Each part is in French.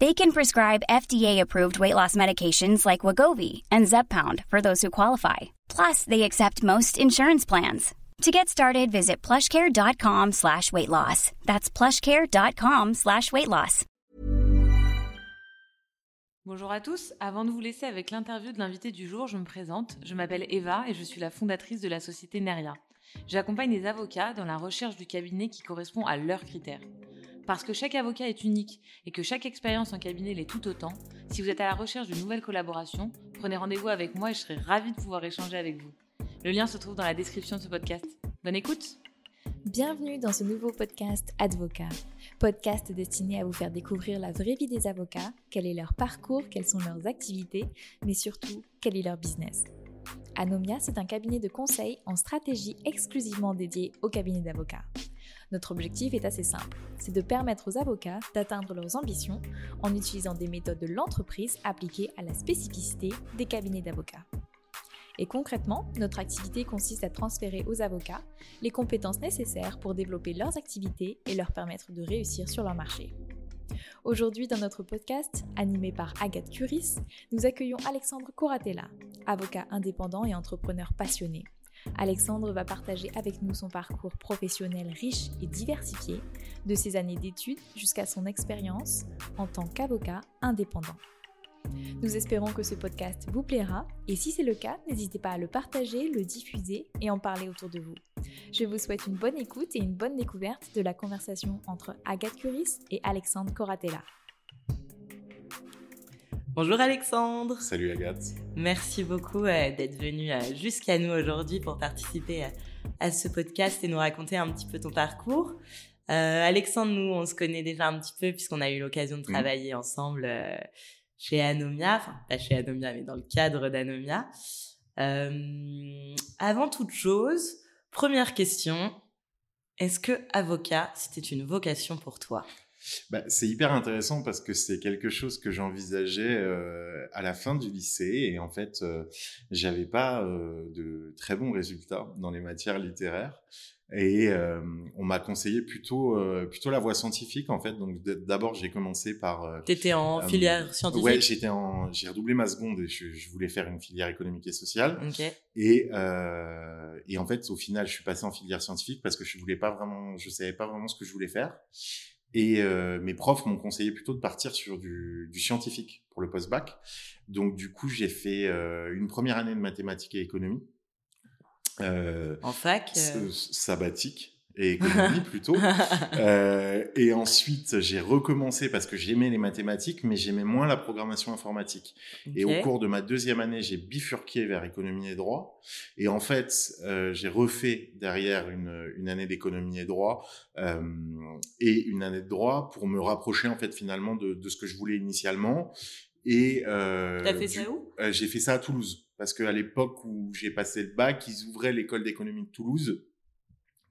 They can prescribe FDA-approved weight loss medications like Wagovi and Zepbound for those who qualify. Plus, they accept most insurance plans. To get started, visit plushcare.com slash weight loss. That's plushcare.com slash weight loss. Bonjour à tous, avant de vous laisser avec l'interview de l'invité du jour, je me présente. Je m'appelle Eva et je suis la fondatrice de la société Neria. J'accompagne les avocats dans la recherche du cabinet qui correspond à leurs critères. Parce que chaque avocat est unique et que chaque expérience en cabinet l'est tout autant, si vous êtes à la recherche de nouvelles collaborations, prenez rendez-vous avec moi et je serai ravie de pouvoir échanger avec vous. Le lien se trouve dans la description de ce podcast. Bonne écoute Bienvenue dans ce nouveau podcast Advocat. Podcast destiné à vous faire découvrir la vraie vie des avocats, quel est leur parcours, quelles sont leurs activités, mais surtout quel est leur business. Anomia, c'est un cabinet de conseil en stratégie exclusivement dédié aux cabinets d'avocats. Notre objectif est assez simple, c'est de permettre aux avocats d'atteindre leurs ambitions en utilisant des méthodes de l'entreprise appliquées à la spécificité des cabinets d'avocats. Et concrètement, notre activité consiste à transférer aux avocats les compétences nécessaires pour développer leurs activités et leur permettre de réussir sur leur marché. Aujourd'hui, dans notre podcast, animé par Agathe Curis, nous accueillons Alexandre Coratella, avocat indépendant et entrepreneur passionné. Alexandre va partager avec nous son parcours professionnel riche et diversifié, de ses années d'études jusqu'à son expérience en tant qu'avocat indépendant. Nous espérons que ce podcast vous plaira et si c'est le cas, n'hésitez pas à le partager, le diffuser et en parler autour de vous. Je vous souhaite une bonne écoute et une bonne découverte de la conversation entre Agathe Curis et Alexandre Coratella. Bonjour Alexandre. Salut Agathe. Merci beaucoup euh, d'être venu euh, jusqu'à nous aujourd'hui pour participer euh, à ce podcast et nous raconter un petit peu ton parcours. Alexandre, nous, on se connaît déjà un petit peu puisqu'on a eu l'occasion de travailler ensemble chez Anomia, enfin pas chez Anomia, mais dans le cadre d'Anomia. Avant toute chose, première question, est-ce que avocat, c'était une vocation pour toi? Bah, C'est hyper intéressant parce que c'est quelque chose que j'envisageais euh, à la fin du lycée et en fait, euh, j'avais pas euh, de très bons résultats dans les matières littéraires. Et euh, on m'a conseillé plutôt plutôt la voie scientifique en fait. Donc d'abord j'ai commencé par. T'étais en filière scientifique? Ouais, j'étais en j'ai redoublé ma seconde et je, je voulais faire une filière économique et sociale. Ok. Et et en fait au final je suis passé en filière scientifique parce que je voulais pas vraiment je savais pas vraiment ce que je voulais faire. Et euh, mes profs m'ont conseillé plutôt de partir sur du, du scientifique pour le post-bac. Donc du coup j'ai fait euh, une première année de mathématiques et économie. Euh, En fac sabbatique et économie plutôt. Euh, et ensuite, j'ai recommencé parce que j'aimais les mathématiques, mais j'aimais moins la programmation informatique. Et au cours de ma deuxième année, j'ai bifurqué vers économie et droit. Et en fait, euh, j'ai refait derrière une, une année d'économie et droit euh, et une année de droit pour me rapprocher en fait finalement de, de ce que je voulais initialement. Et euh, T'as fait du- ça où? euh, J'ai fait ça à Toulouse parce qu'à l'époque où j'ai passé le bac, ils ouvraient l'école d'économie de Toulouse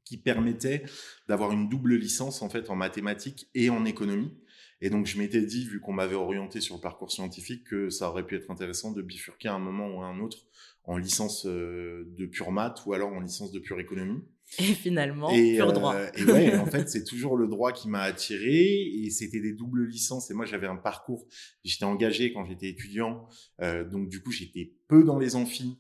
qui permettait d'avoir une double licence en fait en mathématiques et en économie. Et donc je m'étais dit, vu qu'on m'avait orienté sur le parcours scientifique, que ça aurait pu être intéressant de bifurquer à un moment ou à un autre en licence euh, de pure maths ou alors en licence de pure économie. Et finalement, et, pur droit. Euh, et ouais, en fait, c'est toujours le droit qui m'a attiré. Et c'était des doubles licences. Et moi, j'avais un parcours. J'étais engagé quand j'étais étudiant. Euh, donc, du coup, j'étais peu dans les amphis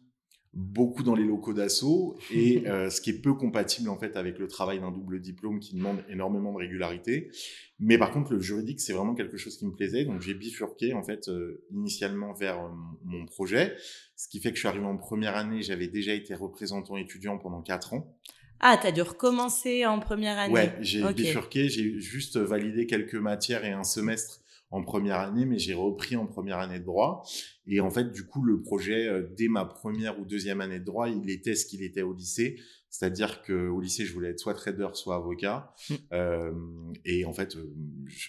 beaucoup dans les locaux d'assaut et euh, ce qui est peu compatible en fait avec le travail d'un double diplôme qui demande énormément de régularité. Mais par contre, le juridique, c'est vraiment quelque chose qui me plaisait. Donc j'ai bifurqué en fait euh, initialement vers euh, mon projet, ce qui fait que je suis arrivé en première année, j'avais déjà été représentant étudiant pendant quatre ans. Ah, tu as dû recommencer en première année. Ouais, j'ai bifurqué, j'ai juste validé quelques matières et un semestre en première année, mais j'ai repris en première année de droit. Et en fait, du coup, le projet, euh, dès ma première ou deuxième année de droit, il était ce qu'il était au lycée. C'est-à-dire qu'au lycée, je voulais être soit trader, soit avocat. Mmh. Euh, et en fait, euh,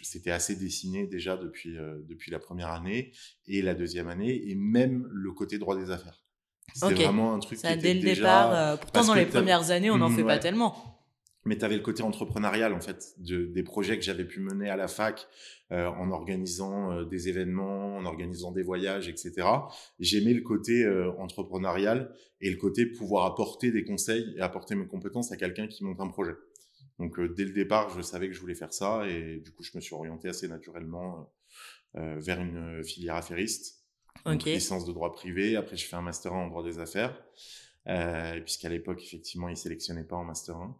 c'était assez dessiné déjà depuis, depuis la première année et la deuxième année, et même le côté droit des affaires. C'était vraiment un truc qui était dès le départ. pourtant, dans les premières années, on n'en fait pas tellement mais tu avais le côté entrepreneurial en fait de, des projets que j'avais pu mener à la fac euh, en organisant euh, des événements, en organisant des voyages, etc. J'aimais le côté euh, entrepreneurial et le côté pouvoir apporter des conseils et apporter mes compétences à quelqu'un qui monte un projet. Donc dès le départ, je savais que je voulais faire ça et du coup, je me suis orienté assez naturellement vers une filière affairiste, okay. une licence de droit privé. Après, je fais un master 1 en droit des affaires. Euh, puisqu'à l'époque, effectivement, ils sélectionnaient pas en Master 1.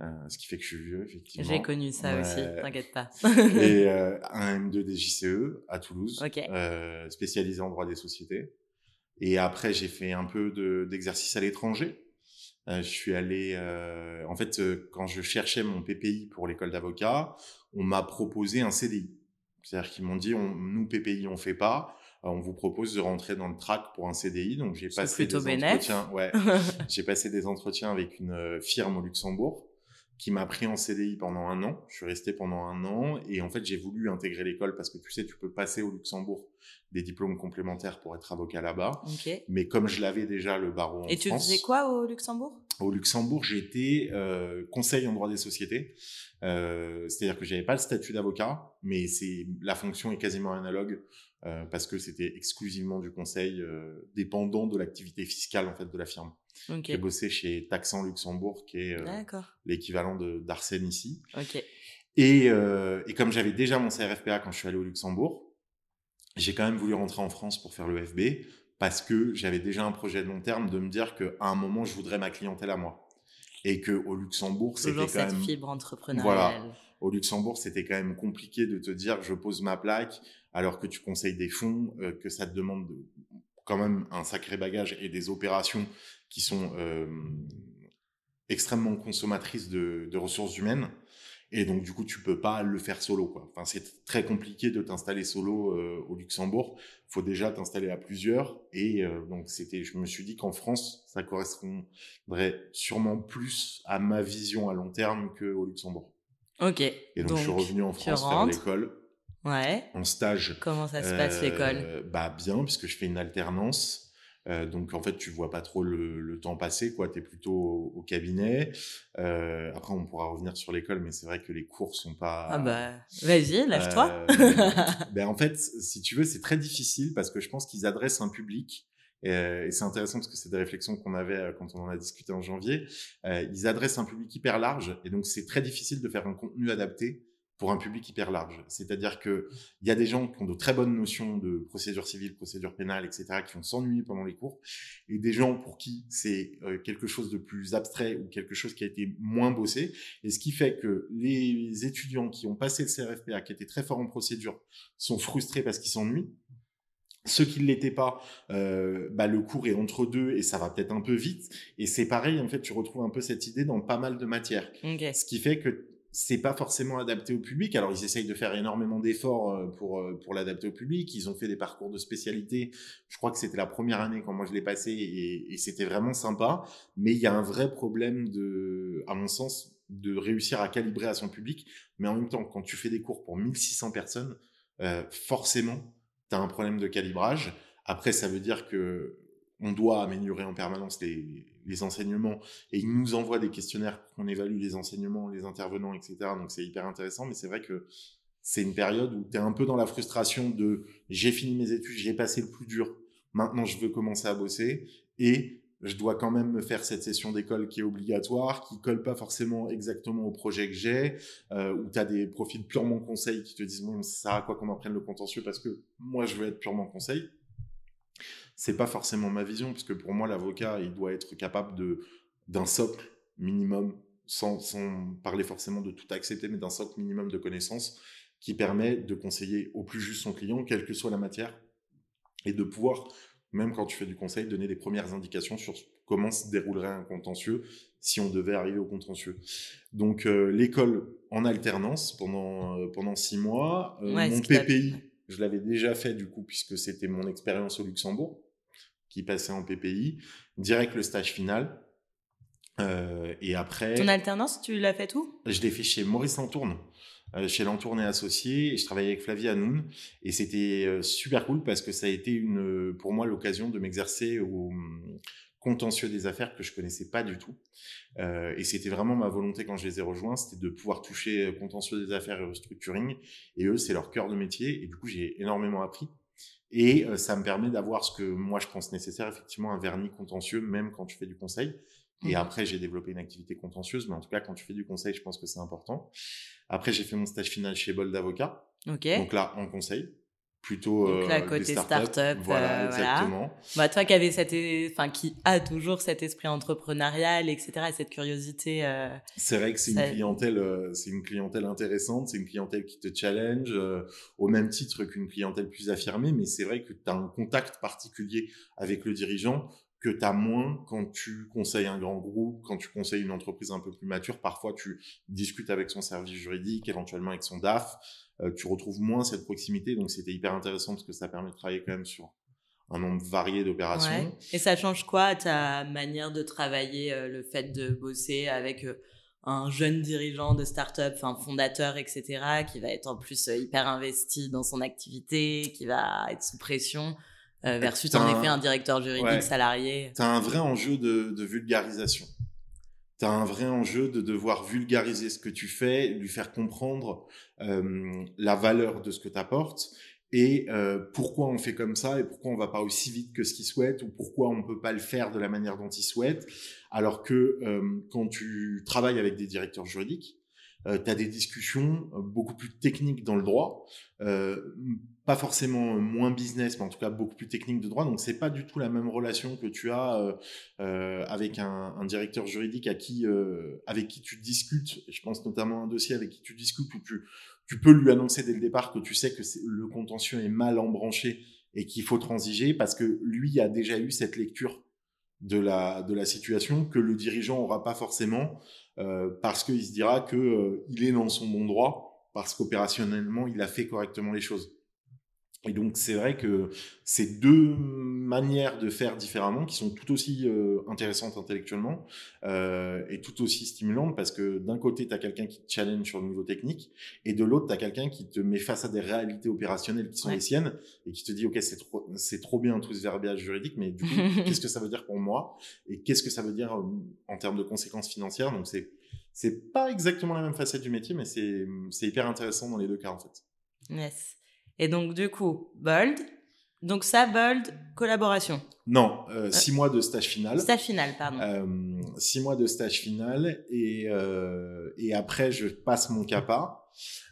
Euh, ce qui fait que je suis vieux, effectivement. J'ai connu ça aussi, t'inquiète pas. et euh, un M2 des JCE à Toulouse, euh, spécialisé en droit des sociétés. Et après, j'ai fait un peu d'exercice à l'étranger. Euh, je suis allé, euh, en fait, quand je cherchais mon PPI pour l'école d'avocat, on m'a proposé un CDI. C'est-à-dire qu'ils m'ont dit, on, nous PPI, on fait pas. On vous propose de rentrer dans le track pour un CDI. Donc j'ai passé des entretiens. Ouais, j'ai passé des entretiens avec une firme au Luxembourg qui m'a pris en CDI pendant un an. Je suis resté pendant un an et en fait j'ai voulu intégrer l'école parce que tu sais tu peux passer au Luxembourg des diplômes complémentaires pour être avocat là-bas. Mais comme je l'avais déjà le barreau en Et tu faisais quoi au Luxembourg? Au Luxembourg j'étais euh, conseil en droit des sociétés. Euh, C'est-à-dire que j'avais pas le statut d'avocat, mais c'est la fonction est quasiment analogue euh, parce que c'était exclusivement du conseil euh, dépendant de l'activité fiscale en fait de la firme. J'ai bossé chez Taxan Luxembourg, qui est euh, l'équivalent d'Arsène ici. Et, et, comme j'avais déjà mon CRFPA quand je suis allé au Luxembourg, j'ai quand même voulu rentrer en France pour faire le FB parce que j'avais déjà un projet de long terme de me dire qu'à un moment, je voudrais ma clientèle à moi. Et que au Luxembourg, c'était quand cette même... fibre entrepreneuriale. Voilà. Au Luxembourg, c'était quand même compliqué de te dire je pose ma plaque alors que tu conseilles des fonds, euh, que ça te demande quand même un sacré bagage et des opérations qui sont euh, extrêmement consommatrices de, de, ressources humaines. Et donc, du coup, tu peux pas le faire solo, quoi. Enfin, c'est très compliqué de t'installer solo euh, au Luxembourg. Faut déjà t'installer à plusieurs. Et euh, donc, c'était, je me suis dit qu'en France, ça correspondrait sûrement plus à ma vision à long terme qu'au Luxembourg. Ok. Et donc, je suis revenu en France faire l'école. Ouais. En stage. Comment ça se passe l'école? euh, Bah bien, puisque je fais une alternance. Euh, donc en fait, tu vois pas trop le, temps passer, quoi. T'es plutôt au, cabinet. Euh, après, on pourra revenir sur l'école, mais c'est vrai que les cours sont pas. Ah bah, vas-y, lève-toi. ben en fait, si tu veux, c'est très difficile parce que je pense qu'ils adressent un public. Et, c'est intéressant parce que c'est des réflexions qu'on avait quand on en a discuté en janvier. ils adressent un public hyper large et donc c'est très difficile de faire un contenu adapté pour un public hyper large. C'est-à-dire que il y a des gens qui ont de très bonnes notions de procédure civile, procédure pénale, etc., qui vont s'ennuyer pendant les cours, et des gens pour qui c'est euh, quelque chose de plus abstrait ou quelque chose qui a été moins bossé. Et ce qui fait que les étudiants qui ont passé le CRFPA, qui étaient très forts en procédure, sont frustrés parce qu'ils s'ennuient. Ceux qui ne l'étaient pas, euh, bah, le cours est entre deux et ça va peut-être un peu vite. Et c'est pareil, en fait, tu retrouves un peu cette idée dans pas mal de matières. Ce qui fait que c'est pas forcément adapté au public. Alors ils essayent de faire énormément d'efforts euh, pour euh, pour l'adapter au public. Ils ont fait des parcours de spécialité. Je crois que c'était la première année quand moi je l'ai passé et, c'était vraiment sympa. Mais il y a un vrai problème de, à mon sens, de réussir à calibrer à son public. Mais en même temps, quand tu fais des cours pour 1600 personnes, euh, forcément, tu as un problème de calibrage. Après, ça veut dire que on doit améliorer en permanence les, les enseignements et ils nous envoient des questionnaires pour qu'on évalue les enseignements, les intervenants, etc. Donc c'est hyper intéressant, mais c'est vrai que c'est une période où tu es un peu dans la frustration de j'ai fini mes études, j'ai passé le plus dur, maintenant je veux commencer à bosser et je dois quand même me faire cette session d'école qui est obligatoire, qui colle pas forcément exactement au projet que j'ai, euh, où tu as des profils purement conseil qui te disent bon, ça sert à quoi qu'on apprenne le contentieux parce que moi je veux être purement conseil. C'est pas forcément ma vision, parce que pour moi l'avocat il doit être capable de d'un socle minimum, sans, sans parler forcément de tout accepter, mais d'un socle minimum de connaissances qui permet de conseiller au plus juste son client, quelle que soit la matière, et de pouvoir même quand tu fais du conseil, donner des premières indications sur comment se déroulerait un contentieux si on devait arriver au contentieux. Donc euh, l'école en alternance pendant euh, pendant six mois, euh, mon PPI, je l'avais déjà fait du coup puisque c'était mon expérience au Luxembourg qui passait en PPI, direct le stage final. et après. Ton alternance, tu l'as fait où? Je l'ai fait chez Maurice Lantourne. Euh, chez Lantourne et Associés et je travaillais avec Flavie Hanoun et c'était euh, super cool parce que ça a été une, pour moi l'occasion de m'exercer au contentieux des affaires que je connaissais pas du tout. Euh, et c'était vraiment ma volonté quand je les ai rejoints, c'était de pouvoir toucher contentieux des affaires et restructuring. Et eux, c'est leur cœur de métier. Et du coup, j'ai énormément appris. Et ça me permet d'avoir ce que moi je pense nécessaire, effectivement, un vernis contentieux, même quand tu fais du conseil. Et mmh. après, j'ai développé une activité contentieuse, mais en tout cas, quand tu fais du conseil, je pense que c'est important. Après, j'ai fait mon stage final chez Bold d'avocat. Donc là, en conseil. Plutôt Donc là, euh, côté start-up. voilà, euh, exactement. Bah, toi qui avais cette, enfin, qui a toujours cet esprit entrepreneurial, etc., et cette curiosité. Euh, c'est vrai que c'est une clientèle, c'est une clientèle intéressante, c'est une clientèle qui te challenge, au même titre qu'une clientèle plus affirmée, mais c'est vrai que tu as un contact particulier avec le dirigeant que tu as moins quand tu conseilles un grand groupe, quand tu conseilles une entreprise un peu plus mature. Parfois, tu discutes avec son service juridique, éventuellement avec son DAF. Euh, tu retrouves moins cette proximité. Donc, c'était hyper intéressant parce que ça permet de travailler quand même sur un nombre varié d'opérations. Et ça change quoi ta manière de travailler, euh, le fait de bosser avec euh, un jeune dirigeant de start-up, un fondateur, etc., qui va être en plus hyper investi dans son activité, qui va être sous pression? Euh, versus en effet un directeur juridique salarié. Tu as un vrai enjeu de, de vulgarisation. Tu as un vrai enjeu de devoir vulgariser ce que tu fais, lui faire comprendre euh, la valeur de ce que tu apportes et euh, pourquoi on fait comme ça et pourquoi on va pas aussi vite que ce qu'il souhaite ou pourquoi on ne peut pas le faire de la manière dont il souhaite. Alors que quand tu travailles avec des directeurs juridiques, tu as des discussions beaucoup plus techniques dans le droit, pas forcément moins business, mais en tout cas beaucoup plus technique de droit. Donc c'est pas du tout la même relation que tu as euh, avec un, directeur juridique à qui, avec qui tu discutes. Je pense notamment à un dossier avec qui tu discutes où tu, peux lui annoncer dès le départ que tu sais que le contentieux est mal embranché et qu'il faut transiger parce que lui a déjà eu cette lecture de la, de la situation que le dirigeant aura pas forcément euh, parce qu'il se dira que euh, il est dans son bon droit parce qu'opérationnellement il a fait correctement les choses. Et donc c'est vrai que c'est deux manières de faire différemment qui sont tout aussi euh, intéressantes intellectuellement euh, et tout aussi stimulantes parce que d'un côté tu as quelqu'un qui te challenge sur le niveau technique et de l'autre tu as quelqu'un qui te met face à des réalités opérationnelles qui sont les siennes et qui te dit ok c'est trop c'est trop bien tout ce verbiage juridique mais du coup qu'est-ce que ça veut dire pour moi? Et qu'est-ce que ça veut dire euh, en termes de conséquences financières? Donc c'est c'est pas exactement la même facette du métier mais c'est c'est hyper intéressant dans les deux cas en fait. Yes. Et donc, du coup, Bold. Donc, ça, Bold, collaboration. Non, euh, euh, six mois de stage final. Stage final, pardon. Euh, six mois de stage final. Et, et après, je passe mon CAPA.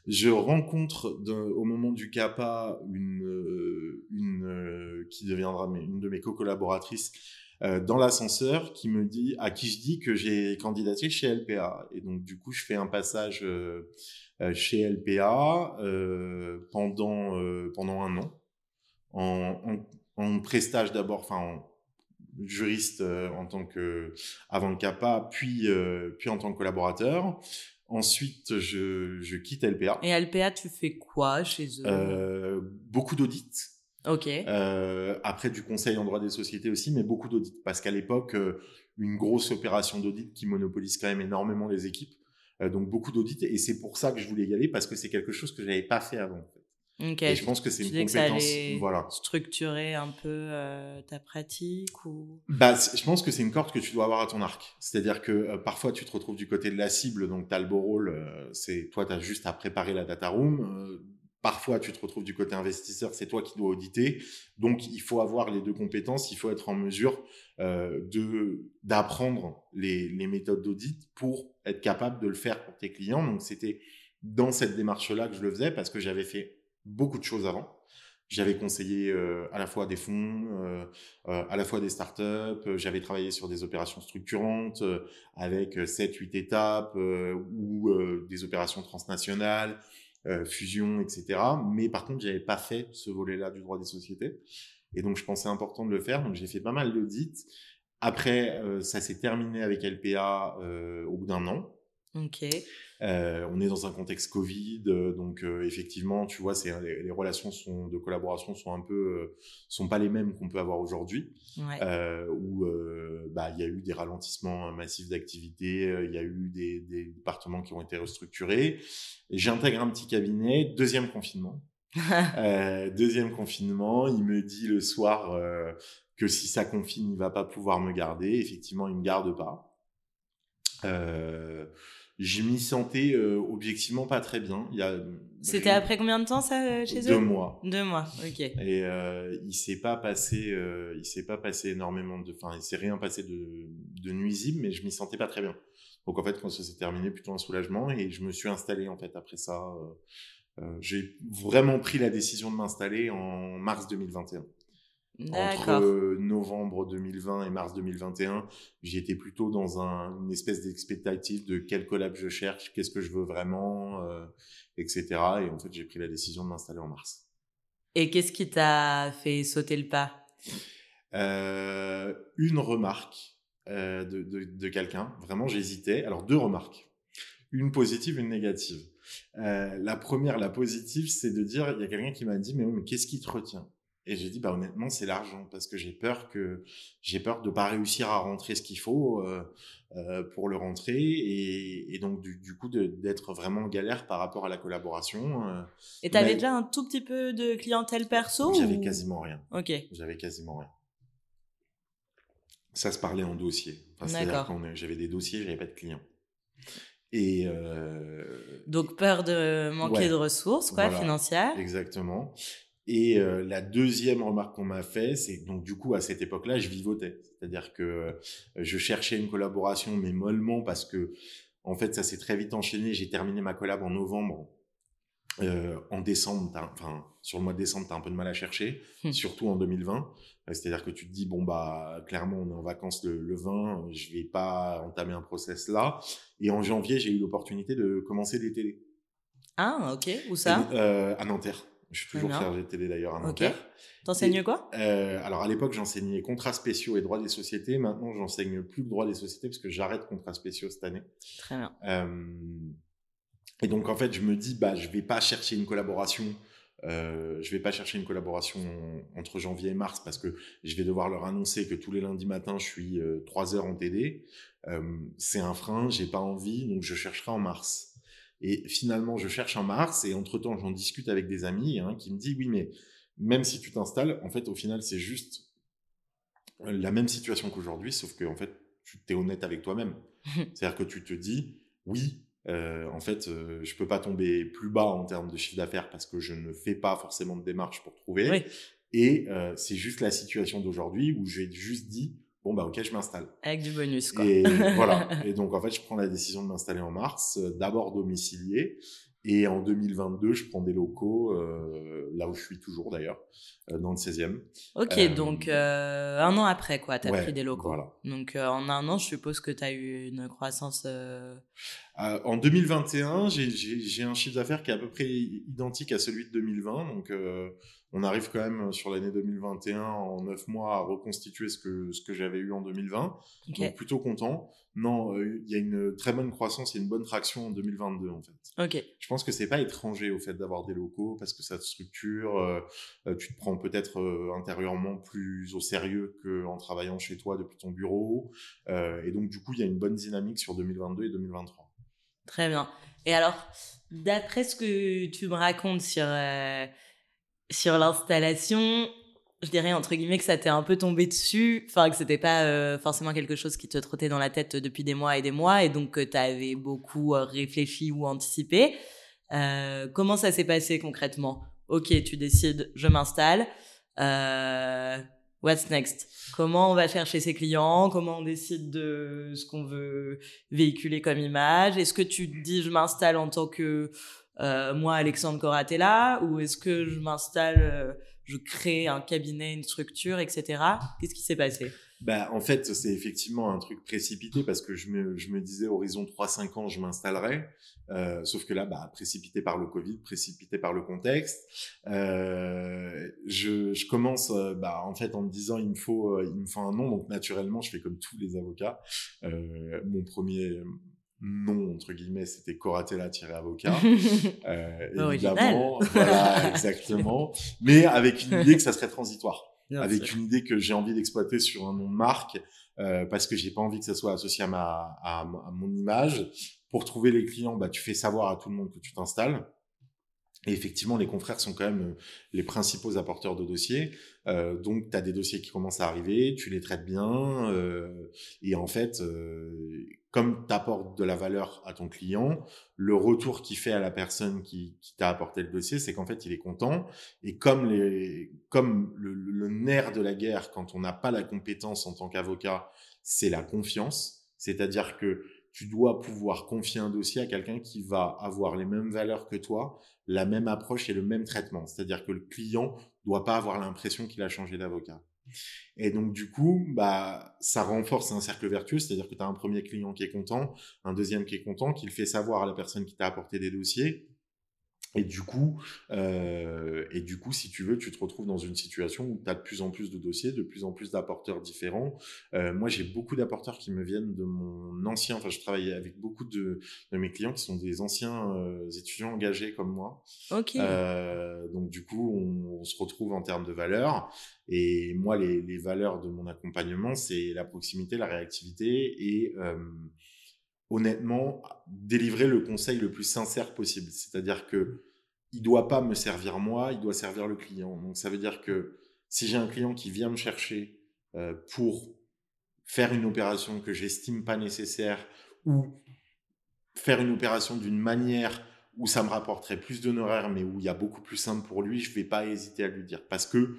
Je rencontre au moment du CAPA une, une qui deviendra une de mes co-collaboratrices dans l'ascenseur qui me dit à qui je dis que j'ai candidaté chez LPA et donc du coup je fais un passage euh, chez LPA euh, pendant euh, pendant un an en, en, en prestage d'abord, enfin en juriste en tant que avant le CAPA, puis puis en tant que collaborateur. Ensuite, je, je quitte LPA. Et LPA, tu fais quoi chez eux? Euh, Beaucoup d'audits. Ok. Euh, après du conseil en droit des sociétés aussi, mais beaucoup d'audits. Parce qu'à l'époque, une grosse opération d'audit qui monopolise quand même énormément les équipes. Euh, donc beaucoup d'audits et c'est pour ça que je voulais y aller parce que c'est quelque chose que j'avais pas fait avant. Fait. Et je pense que c'est une compétence. Que voilà. Structurer un peu euh, ta pratique ou? Bah, je pense que c'est une corde que tu dois avoir à ton arc. C'est-à-dire que euh, parfois tu te retrouves du côté de la cible, donc tu as le beau rôle, c'est toi tu as juste à préparer la data room. Parfois tu te retrouves du côté investisseur, c'est toi qui dois auditer. Donc il faut avoir les deux compétences, il faut être en mesure euh, de d'apprendre les, les méthodes d'audit pour être capable de le faire pour tes clients. Donc c'était dans cette démarche-là que je le faisais parce que j'avais fait beaucoup de choses avant. J'avais conseillé euh, à la fois des fonds, euh, à la fois des startups. J'avais travaillé sur des opérations structurantes avec 7-8 étapes ou des opérations transnationales, fusion, etc. Mais par contre, j'avais pas fait ce volet-là du droit des sociétés. Et donc, je pensais important de le faire. Donc, j'ai fait pas mal d'audits. Après, ça s'est terminé avec LPA au bout d'un an. Ok. Euh, on est dans un contexte Covid, euh, donc euh, effectivement, tu vois, c'est les, relations sont, de collaboration sont un peu, sont pas les mêmes qu'on peut avoir aujourd'hui, où bah il y a eu des ralentissements massifs d'activité, il y a eu des, des, départements qui ont été restructurés. J'intègre un petit cabinet, deuxième confinement. deuxième confinement, il me dit le soir que si ça confine, il va pas pouvoir me garder. Effectivement, il me garde pas. Euh, je m'y sentais euh, objectivement pas très bien. Il y a, C'était après combien de temps ça euh, chez deux eux? Deux mois. Deux mois, ok. Et euh, il s'est pas passé, euh, il s'est pas passé énormément de, enfin, il s'est rien passé de, de nuisible, mais je m'y sentais pas très bien. Donc en fait, quand ça s'est terminé, plutôt un soulagement et je me suis installé en fait après ça. j'ai vraiment pris la décision de m'installer en mars 2021 entre novembre 2020 et mars 2021, j'étais plutôt dans un, une espèce d'expectative de quel collab je cherche, qu'est-ce que je veux vraiment, euh, etc. Et en fait, j'ai pris la décision de m'installer en mars. Et qu'est-ce qui t'a fait sauter le pas? Euh, Une remarque euh, de, de, de quelqu'un. Vraiment, j'hésitais. Alors, deux remarques. Une positive, une négative. La première, la positive, c'est de dire, il y a quelqu'un qui m'a dit, mais qu'est-ce qui te retient? Et j'ai dit, bah, honnêtement, c'est l'argent parce que j'ai peur que j'ai peur de pas réussir à rentrer ce qu'il faut euh, euh, pour le rentrer et, et donc du, du coup d'être vraiment en galère par rapport à la collaboration. Euh. Et tu avais déjà un tout petit peu de clientèle perso J'avais quasiment rien. Ok. J'avais quasiment rien. Ça se parlait en dossier. Enfin. J'avais des dossiers, j'avais pas de clients. Et euh... donc peur de manquer de ressources quoi financières. Exactement. Et euh, la deuxième remarque qu'on m'a fait, c'est donc du coup à cette époque-là, je vivotais, c'est-à-dire que euh, je cherchais une collaboration, mais mollement parce que en fait ça s'est très vite enchaîné. J'ai terminé ma collab en novembre. Euh, en décembre, enfin sur le mois de décembre, t'as un peu de mal à chercher, hum. surtout en 2020. C'est-à-dire que tu te dis bon bah clairement on est en vacances le, le 20, je vais pas entamer un process là. Et en janvier, j'ai eu l'opportunité de commencer des télés. Ah ok, où ça? À Nanterre. Je suis toujours chargé de télé d'ailleurs à Nanterre. Ok. T'enseignes quoi? euh, Alors à l'époque, j'enseignais contrats spéciaux et droits des sociétés. Maintenant, j'enseigne plus le droit des sociétés parce que j'arrête contrats spéciaux cette année. Très bien. Euh, et donc en fait, je me dis, bah, je vais pas chercher une collaboration. Euh, je vais pas chercher une collaboration entre janvier et mars parce que je vais devoir leur annoncer que tous les lundis matins, je suis euh, 3 heures en TD. C'est un frein, j'ai pas envie, donc je chercherai en mars. Et finalement, je cherche en mars et entre-temps, j'en discute avec des amis hein, qui me disent, oui, mais même si tu t'installes, en fait, au final, c'est juste la même situation qu'aujourd'hui, sauf que en fait, tu t'es honnête avec toi-même. C'est-à-dire que tu te dis, oui, euh, en fait, euh, je peux pas tomber plus bas en termes de chiffre d'affaires parce que je ne fais pas forcément de démarche pour trouver. Et euh, c'est juste la situation d'aujourd'hui où j'ai juste dit, bon bah ok je m'installe. Avec du bonus quoi. Et voilà. Et donc en fait je prends la décision de m'installer en mars euh, d'abord domicilié. Et en 2022 je prends des locaux euh, là où je suis toujours d'ailleurs euh, dans le 16e ok donc un an après quoi tu as pris des locaux. voilà. donc en un an je suppose que tu as eu une croissance en 2021 j'ai un chiffre d'affaires qui est à peu près identique à celui de 2020 donc on arrive quand même sur l'année 2021 en neuf mois à reconstituer ce que ce que j'avais eu en 2020. Donc plutôt content. Non, euh, il y a une très bonne croissance et une bonne traction en 2022 en fait. Ok. Je pense que c'est pas étranger au fait d'avoir des locaux parce que ça te structure. Euh, euh, tu te prends peut-être intérieurement plus au sérieux qu'en travaillant chez toi depuis ton bureau. et donc du coup, il y a une bonne dynamique sur 2022 et 2023. Très bien. Et alors, d'après ce que tu me racontes sur sur l'installation, je dirais entre guillemets que ça t'est un peu tombé dessus, enfin que c'était pas euh, forcément quelque chose qui te trottait dans la tête depuis des mois et des mois, et donc que tu avais beaucoup euh, réfléchi ou anticipé. Euh, comment ça s'est passé concrètement? Ok, tu décides, je m'installe. Euh, what's next? Comment on va chercher ses clients? Comment on décide de ce qu'on veut véhiculer comme image? Est-ce que tu dis je m'installe en tant que euh, moi Alexandre Coratella ou est-ce que je m'installe, euh, je crée un cabinet, une structure, etc. Qu'est-ce qui s'est passé? Bah, en fait, c'est effectivement un truc précipité parce que je me, je me disais horizon 3-5 ans, je m'installerai. Euh, sauf que là, bah, précipité par le Covid, précipité par le contexte. Euh, je, je commence euh, bah, en fait en me disant il me faut, euh, il me faut un nom. Donc naturellement, je fais comme tous les avocats. Euh, mon premier nom entre guillemets, c'était Coratella-avocat. évidemment, voilà, exactement. Mais avec une idée que ça serait transitoire avec une idée que j'ai envie d'exploiter sur un nom de marque euh, parce que j'ai pas envie que ça soit associé à ma à, mon image. Pour trouver les clients, bah tu fais savoir à tout le monde que tu t'installes. Et effectivement, les confrères sont quand même euh, les principaux apporteurs de dossiers. Euh, donc, tu as des dossiers qui commencent à arriver, tu les traites bien. Euh, et en fait, euh, comme tu apportes de la valeur à ton client, le retour qu'il fait à la personne qui, qui t'a apporté le dossier, c'est qu'en fait, il est content. Et comme, les, comme le, le nerf de la guerre, quand on n'a pas la compétence en tant qu'avocat, c'est la confiance. C'est-à-dire que tu dois pouvoir confier un dossier à quelqu'un qui va avoir les mêmes valeurs que toi, la même approche et le même traitement. C'est-à-dire que le client doit pas avoir l'impression qu'il a changé d'avocat. Et donc, du coup, bah, ça renforce un cercle vertueux, c'est-à-dire que tu as un premier client qui est content, un deuxième qui est content, qui le fait savoir à la personne qui t'a apporté des dossiers, et du coup, euh, et du coup, si tu veux, tu te retrouves dans une situation où tu as de plus en plus de dossiers, de plus en plus d'apporteurs différents. Euh, moi, j'ai beaucoup d'apporteurs qui me viennent de mon ancien. Enfin, je travaille avec beaucoup de, de mes clients qui sont des anciens euh, étudiants engagés comme moi. Ok. Donc, du coup, on, on, se retrouve en termes de valeurs. Et moi, les, les valeurs de mon accompagnement, c'est la proximité, la réactivité et honnêtement, délivrer le conseil le plus sincère possible. C'est-à-dire que il doit pas me servir moi, il doit servir le client. Donc ça veut dire que si j'ai un client qui vient me chercher euh, pour faire une opération que j'estime pas nécessaire ou faire une opération d'une manière où ça me rapporterait plus d'honoraires mais où il y a beaucoup plus simple pour lui, je vais pas hésiter à lui dire parce que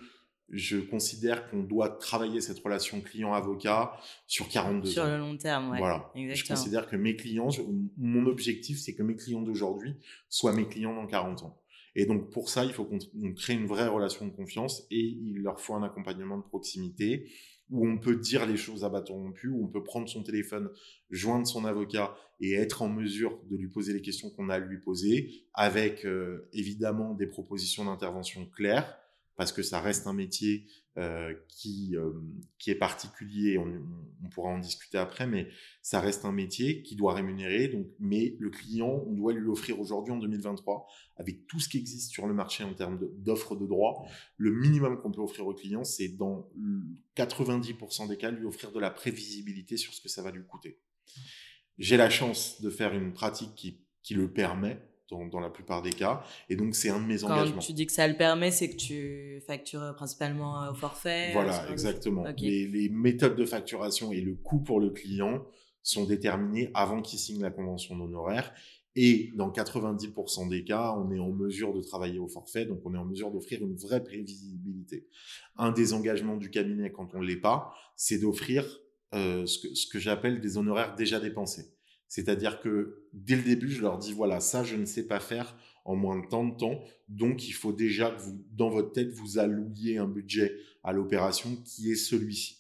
je considère qu'on doit travailler cette relation client-avocat sur 42 sur ans. Sur le long terme, ouais. Voilà. Exactement. Je considère que mes clients, mon objectif, c'est que mes clients d'aujourd'hui soient mes clients dans 40 ans. Et donc, pour ça, il faut qu'on crée une vraie relation de confiance et il leur faut un accompagnement de proximité où on peut dire les choses à bâton rompu, où on peut prendre son téléphone, joindre son avocat et être en mesure de lui poser les questions qu'on a à lui poser, avec euh, évidemment des propositions d'intervention claires, parce que ça reste un métier euh, qui, euh, qui est particulier, on, on, pourra en discuter après, mais ça reste un métier qui doit rémunérer, donc, mais le client, on doit lui offrir aujourd'hui en 2023, avec tout ce qui existe sur le marché en termes d'offres de, de droits, le minimum qu'on peut offrir au client, c'est dans 90% des cas, lui offrir de la prévisibilité sur ce que ça va lui coûter. J'ai la chance de faire une pratique qui, qui le permet, dans, dans, la plupart des cas. Et donc, c'est un de mes Quand engagements. tu dis que ça le permet, c'est que tu factures principalement au forfait Voilà, exactement. Okay. Les, les, méthodes de facturation et le coût pour le client sont déterminés avant qu'il signe la convention d'honoraires. Et dans 90% des cas, on est en mesure de travailler au forfait, donc on est en mesure d'offrir une vraie prévisibilité. Un des engagements du cabinet, quand on ne l'est pas, c'est d'offrir euh, ce que, ce que j'appelle des honoraires déjà dépensés. C'est-à-dire que dès le début, je leur dis, voilà, ça, je ne sais pas faire en moins de temps de temps. Donc, il faut déjà que dans votre tête, vous allouiez un budget à l'opération qui est celui-ci.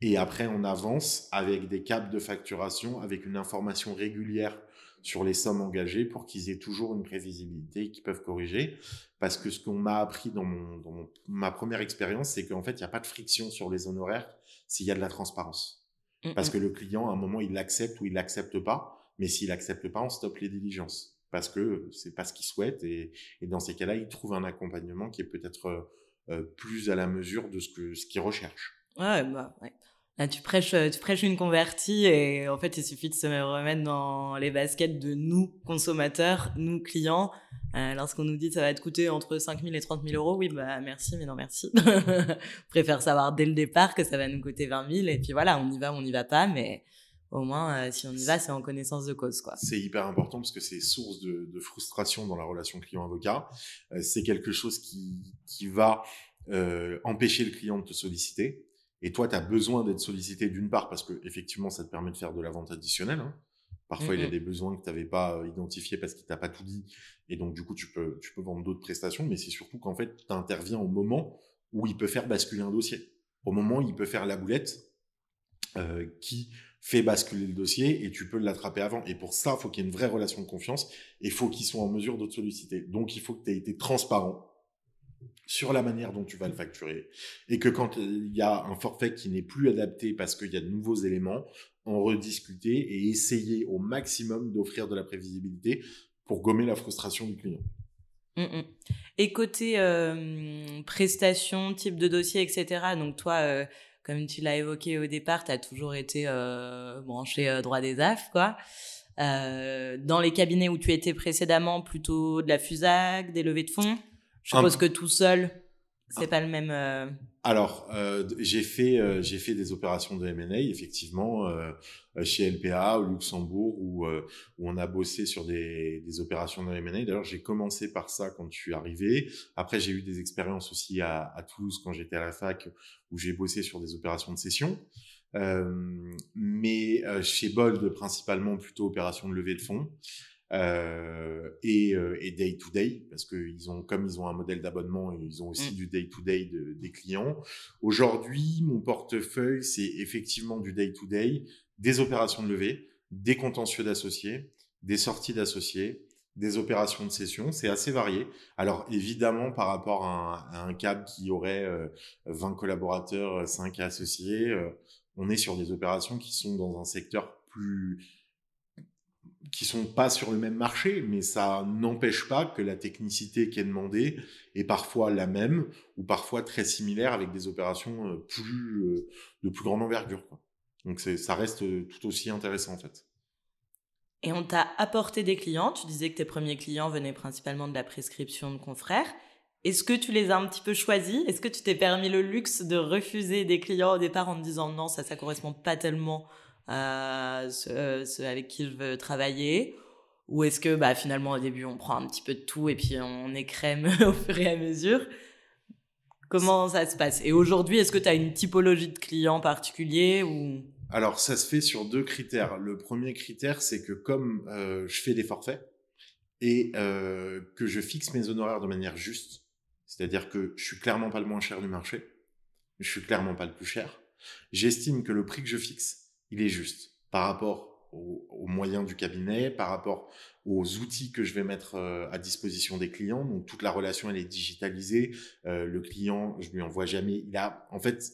Et après, on avance avec des câbles de facturation, avec une information régulière sur les sommes engagées pour qu'ils aient toujours une prévisibilité et qu'ils peuvent corriger. Parce que ce qu'on m'a appris dans, ma première expérience, c'est qu'en fait, il n'y a pas de friction sur les honoraires s'il y a de la transparence. Parce que le client, à un moment, il l'accepte ou il l'accepte pas. Mais s'il accepte pas, on stoppe les diligences. Parce que c'est pas ce qu'il souhaite. Et, et, dans ces cas-là, il trouve un accompagnement qui est peut-être euh, plus à la mesure de ce que ce qu'il recherche. Ouais, bah, ouais. Tu prêches, tu prêches une convertie et en fait, il suffit de se remettre dans les baskets de nous, consommateurs, nous, clients. Euh, Lorsqu'on nous dit que ça va te coûter entre 5 000 et 30 000 euros, oui, bah merci, mais non merci. préfère savoir dès le départ que ça va nous coûter 20 000 et puis voilà, on y va, on n'y va pas, mais au moins, si on y va, c'est en connaissance de cause. quoi. C'est hyper important parce que c'est source de, de, frustration dans la relation client-avocat. c'est quelque chose qui, qui va empêcher le client de te solliciter. Et toi, tu as besoin d'être sollicité d'une part parce que effectivement, ça te permet de faire de la vente additionnelle. Hein. Parfois, il y a des besoins que tu n'avais pas identifiés parce qu'il t'a pas tout dit. Et donc, du coup, tu peux, tu peux vendre d'autres prestations. Mais c'est surtout qu'en fait, tu interviens au moment où il peut faire basculer un dossier. Au moment où il peut faire la boulette euh, qui fait basculer le dossier et tu peux l'attraper avant. Et pour ça, il faut qu'il y ait une vraie relation de confiance et il faut qu'ils soient en mesure de te solliciter. Donc, il faut que tu aies été transparent sur la manière dont tu vas le facturer et que quand il y a un forfait qui n'est plus adapté parce qu'il y a de nouveaux éléments, en rediscuter et essayer au maximum d'offrir de la prévisibilité pour gommer la frustration du client. Mmh, mmh. Et côté euh, prestations, type de dossier, etc. Donc toi, euh, comme tu l'as évoqué au départ, tu as toujours été euh, branché droit des AF, quoi. dans les cabinets où tu étais précédemment, plutôt de la FUSAC, des levées de fonds? Je suppose que tout seul, c'est pas le même. Euh, Alors, euh, j'ai fait euh, j'ai fait des opérations de M&A effectivement chez LPA au Luxembourg où où on a bossé sur des des opérations de M&A. D'ailleurs, j'ai commencé par ça quand je suis arrivé. Après, j'ai eu des expériences aussi à, à Toulouse quand j'étais à la fac où j'ai bossé sur des opérations de cession. mais chez Bold, principalement plutôt opérations de levée de fonds. Euh, et, euh, et, day to day parce que ils ont comme ils ont un modèle d'abonnement ils ont aussi mmh. du day to day de, des clients. Aujourd'hui, mon portefeuille c'est effectivement du day to day, des opérations de levée, des contentieux d'associés, des sorties d'associés, des opérations de cession, c'est assez varié. Alors évidemment, par rapport à un, à un CAB qui aurait 20 euh, collaborateurs, 5 associés, on est sur des opérations qui sont dans un secteur plus qui sont pas sur le même marché, mais ça n'empêche pas que la technicité qui est demandée est parfois la même ou parfois très similaire avec des opérations euh, plus euh, de plus grande envergure. Quoi. Donc ça reste euh, tout aussi intéressant en fait. Et on t'a apporté des clients. Tu disais que tes premiers clients venaient principalement de la prescription de confrères. Est-ce que tu les as un petit peu choisis? Est-ce que tu t'es permis le luxe de refuser des clients au départ en te disant non, ça, ça correspond pas tellement ceux, avec qui je veux travailler? Ou est-ce que bah, finalement au début on prend un petit peu de tout et puis on écrème au fur et à mesure? Comment ça se passe? Et aujourd'hui, est-ce que tu as une typologie de clients particulier ou? Alors ça se fait sur deux critères. Le premier critère, c'est que comme euh, je fais des forfaits et euh, que je fixe mes honoraires de manière juste, c'est-à-dire que je suis clairement pas le moins cher du marché, je suis clairement pas le plus cher, j'estime que le prix que je fixe il est juste par rapport aux, moyens du cabinet, par rapport aux outils que je vais mettre euh, à disposition des clients. Donc toute la relation elle est digitalisée. Euh, le client, je lui envoie jamais. Il a, en fait,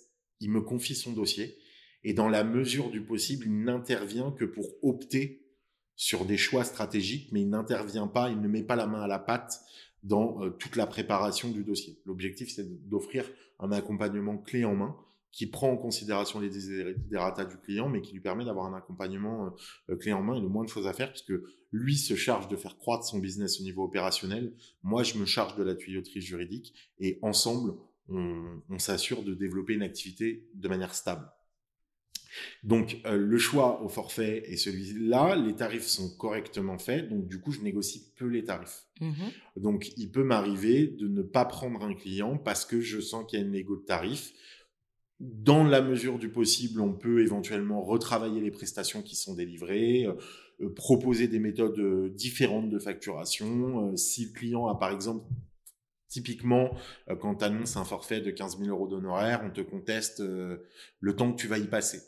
il me confie son dossier et dans la mesure du possible, il n'intervient que pour opter sur des choix stratégiques, mais il n'intervient pas, il ne met pas la main à la pâte dans euh, toute la préparation du dossier. L'objectif, c'est d'offrir un accompagnement clé en main qui prend en considération les desiderata du client, mais qui lui permet d'avoir un accompagnement euh, clé en main et le moins de choses à faire, puisque lui se charge de faire croître son business au niveau opérationnel. Moi, je me charge de la tuyauterie juridique et ensemble, on, s'assure de développer une activité de manière stable. Donc euh, le choix au forfait est celui-là, les tarifs sont correctement faits, donc du coup je négocie peu les tarifs. Mmh donc il peut m'arriver de ne pas prendre un client parce que je sens qu'il y a une négo de tarifs, dans la mesure du possible, on peut éventuellement retravailler les prestations qui sont délivrées, euh, euh, proposer des méthodes euh, différentes de facturation. si le client a par exemple Typiquement, quand tu annonces un forfait de 15 000 euros d'honoraires, on te conteste le temps que tu vas y passer.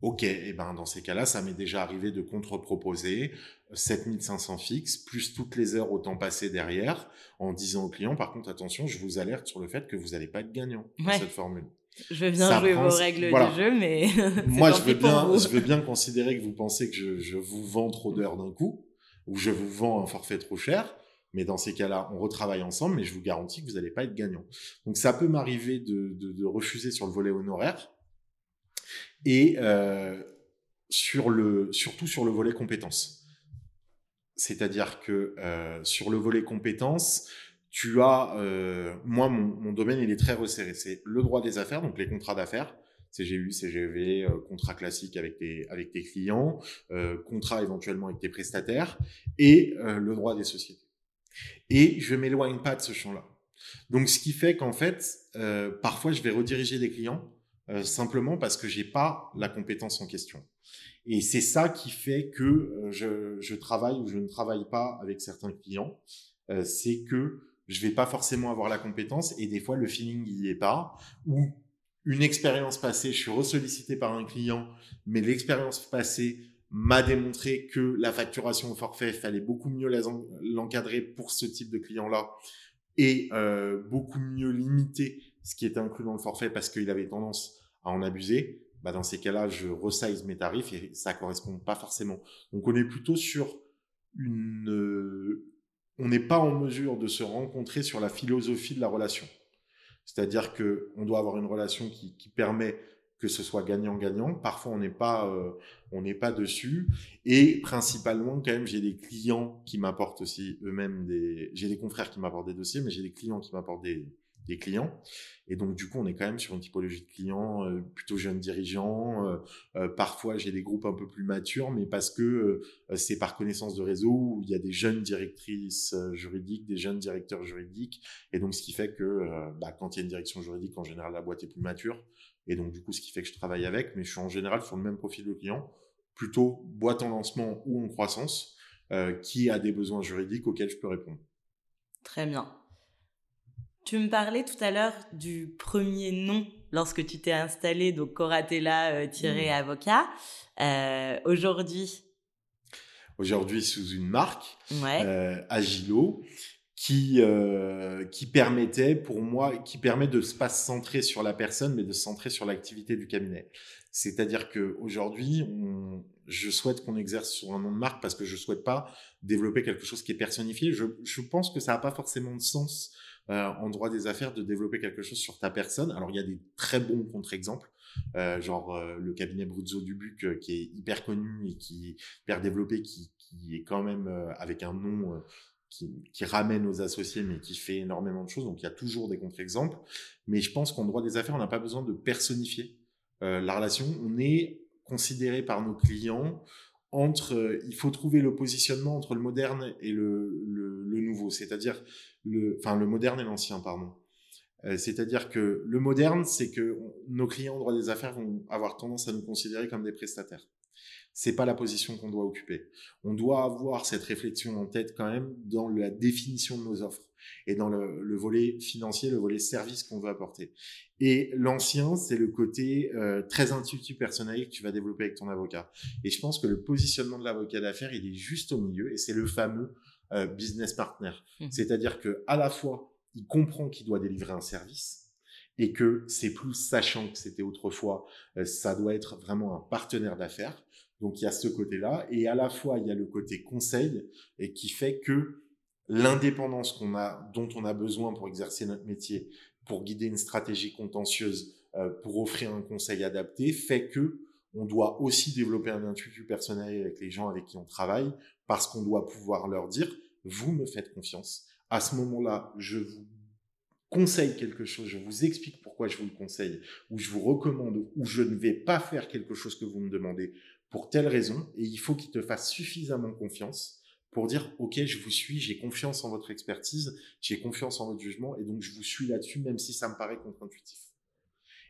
Ok, et eh ben dans ces cas-là, ça m'est déjà arrivé de contre-proposer 7500 fixes, plus toutes les heures au temps passé derrière, en disant au client, par contre, attention, je vous alerte sur le fait que vous n'allez pas être gagnant dans cette formule. Je veux bien jouer vos règles du jeu, mais moi je veux bien, je veux bien considérer que vous pensez que je, je vous vends trop d'heures d'un coup, ou je vous vends un forfait trop cher. Mais dans ces cas-là, on retravaille ensemble, mais je vous garantis que vous n'allez pas être gagnant. Donc ça peut m'arriver de, de, de, refuser sur le volet honoraire et euh, sur le, surtout sur le volet compétences. C'est-à-dire que euh, sur le volet compétences, tu as, euh, moi, mon, mon, domaine, il est très resserré. C'est le droit des affaires, donc les contrats d'affaires. CGU, CGV, euh, contrat classique avec tes, avec tes clients, euh, contrat éventuellement avec tes prestataires, et euh, le droit des sociétés. Et je m'éloigne pas de ce champ-là. Donc, ce qui fait qu'en fait, parfois, je vais rediriger des clients simplement parce que j'ai pas la compétence en question. Et c'est ça qui fait que je, je, travaille ou je ne travaille pas avec certains clients. c'est que je vais pas forcément avoir la compétence et des fois le feeling n'y est pas ou une expérience passée, je suis ressollicité par un client, mais l'expérience passée m'a démontré que la facturation au forfait, fallait beaucoup mieux l'encadrer pour ce type de client-là et euh, beaucoup mieux limiter ce qui était inclus dans le forfait parce qu'il avait tendance à en abuser. Bah dans ces cas-là, je resize mes tarifs et ça correspond pas forcément. Donc on est plutôt sur une, euh, on n'est pas en mesure de se rencontrer sur la philosophie de la relation. C'est-à-dire que on doit avoir une relation qui, qui permet que ce soit gagnant-gagnant. Parfois, on n'est pas, euh, on n'est pas dessus. Et principalement, quand même, j'ai des clients qui m'apportent aussi eux-mêmes des, j'ai des confrères qui m'apportent des dossiers, mais j'ai des clients qui m'apportent des, des clients. Et donc, du coup, on est quand même sur une typologie de clients euh, plutôt jeunes dirigeants. Euh, euh, parfois, j'ai des groupes un peu plus matures, mais parce que c'est par connaissance de réseau où il y a des jeunes directrices juridiques, des jeunes directeurs juridiques. Et donc, ce qui fait que bah, quand il y a une direction juridique, en général, la boîte est plus mature. Et donc, du coup, ce qui fait que je travaille avec, mais je suis en général sur le même profil de client, plutôt boîte en lancement ou en croissance, qui a des besoins juridiques auxquels je peux répondre. Très bien. Tu me parlais tout à l'heure du premier nom lorsque tu t'es installé, donc Coratella-avocat. Euh, euh, aujourd'hui? Aujourd'hui, sous une marque, euh, Agilo, qui, qui permettait pour moi, qui permet de pas se centrer sur la personne, mais de se centrer sur l'activité du cabinet. C'est-à-dire qu'aujourd'hui, je souhaite qu'on exerce sur un nom de marque parce que je souhaite pas développer quelque chose qui est personnifié. Je, je pense que ça n'a pas forcément de sens euh, en droit des affaires de développer quelque chose sur ta personne. Alors il y a des très bons contre-exemples, euh, genre euh, le cabinet Bruzzo Dubuc qui est hyper connu et qui est hyper développé, qui, est quand même avec un nom qui, qui, ramène aux associés, mais qui fait énormément de choses. Donc il y a toujours des contre-exemples. Mais je pense qu'en droit des affaires, on n'a pas besoin de personnifier la relation. On est considéré par nos clients entre, il faut trouver le positionnement entre le moderne et le, nouveau, c'est-à-dire le moderne et l'ancien, pardon. Euh, c'est-à-dire que le moderne, c'est que nos clients en droit des affaires vont avoir tendance à nous considérer comme des prestataires. C'est pas la position qu'on doit occuper. On doit avoir cette réflexion en tête quand même dans la définition de nos offres et dans le, volet financier, le volet service qu'on veut apporter. Et l'ancien, c'est le côté euh, très intuitif personnel que tu vas développer avec ton avocat. Et je pense que le positionnement de l'avocat d'affaires, il est juste au milieu et c'est le fameux euh, business partner. Mmh. C'est-à-dire que à la fois, il comprend qu'il doit délivrer un service et que c'est plus sachant que c'était autrefois, euh, ça doit être vraiment un partenaire d'affaires. Donc il y a ce côté-là et à la fois il y a le côté conseil et qui fait que l'indépendance qu'on a, dont on a besoin pour exercer notre métier, pour guider une stratégie contentieuse, euh, pour offrir un conseil adapté, fait que on doit aussi développer un intuitu personnel avec les gens avec qui on travaille parce qu'on doit pouvoir leur dire, vous me faites confiance. À ce moment-là, je vous conseille quelque chose, je vous explique pourquoi je vous le conseille, ou je vous recommande, ou je ne vais pas faire quelque chose que vous me demandez pour telle raison, et il faut qu'il te fasse suffisamment confiance pour dire, OK, je vous suis, j'ai confiance en votre expertise, j'ai confiance en votre jugement, et donc je vous suis là-dessus, même si ça me paraît contre-intuitif.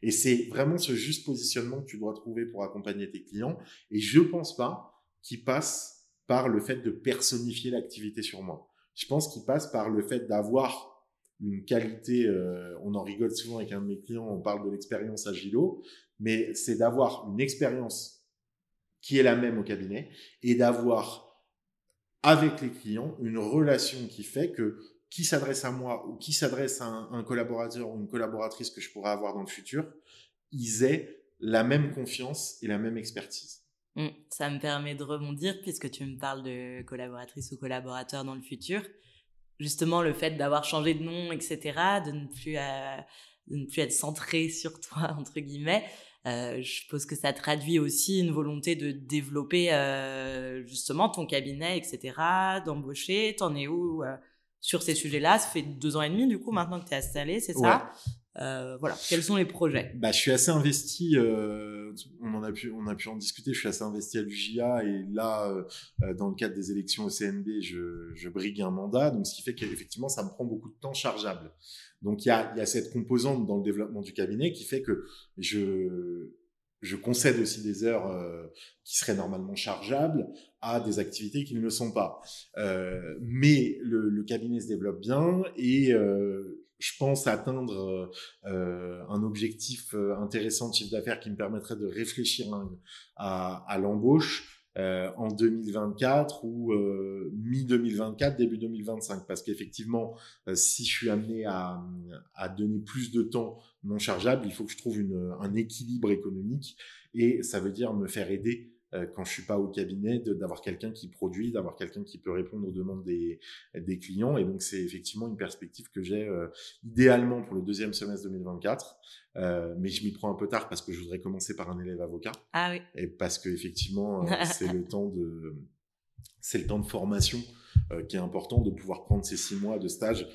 Et c'est vraiment ce juste positionnement que tu dois trouver pour accompagner tes clients. Et je pense pas qu'il passe par le fait de personnifier l'activité sur moi. Je pense qu'il passe par le fait d'avoir une qualité, euh, on en rigole souvent avec un de mes clients, on parle de l'expérience Agilo, mais c'est d'avoir une expérience qui est la même au cabinet et d'avoir avec les clients une relation qui fait que qui s'adresse à moi ou qui s'adresse à un, collaborateur ou une collaboratrice que je pourrais avoir dans le futur, ils aient la même confiance et la même expertise. Mmh, ça me permet de rebondir puisque tu me parles de collaboratrice ou collaborateur dans le futur. Justement, le fait d'avoir changé de nom, etc., de ne plus, euh, de ne plus être centré sur toi, entre guillemets, euh, je suppose que ça traduit aussi une volonté de développer euh, justement ton cabinet, etc., d'embaucher. T'en es où sur ces sujets-là? Ça fait deux ans et demi, du coup, maintenant que tu es installé, c'est ça? Euh, voilà, quels sont les projets? Bah, Je suis assez investi, euh, on, en a pu, on a pu en discuter, je suis assez investi à l'UJA et là, euh, dans le cadre des élections au CNB, je, je brigue un mandat, donc ce qui fait qu'effectivement, ça me prend beaucoup de temps chargeable. Donc il y a, cette composante dans le développement du cabinet qui fait que je, je concède aussi des heures euh, qui seraient normalement chargeables à des activités qui ne le sont pas. Euh, mais le, cabinet se développe bien et euh, je pense atteindre un objectif intéressant de chiffre d'affaires qui me permettrait de réfléchir à l'embauche euh, en 2024 ou euh, mi-2024, début 2025. Parce qu'effectivement, euh, si je suis amené à, à, donner plus de temps non chargeable, il faut que je trouve une, un équilibre économique et ça veut dire me faire aider quand je suis pas au cabinet, d'avoir quelqu'un qui produit, d'avoir quelqu'un qui peut répondre aux demandes des, des clients. Et donc, c'est effectivement une perspective que j'ai euh, idéalement pour le deuxième semestre 2024. Euh, mais je m'y prends un peu tard parce que je voudrais commencer par un élève avocat. Ah oui. Et parce que effectivement, c'est le temps de, c'est le temps de formation qui est important de pouvoir prendre ces six mois de stage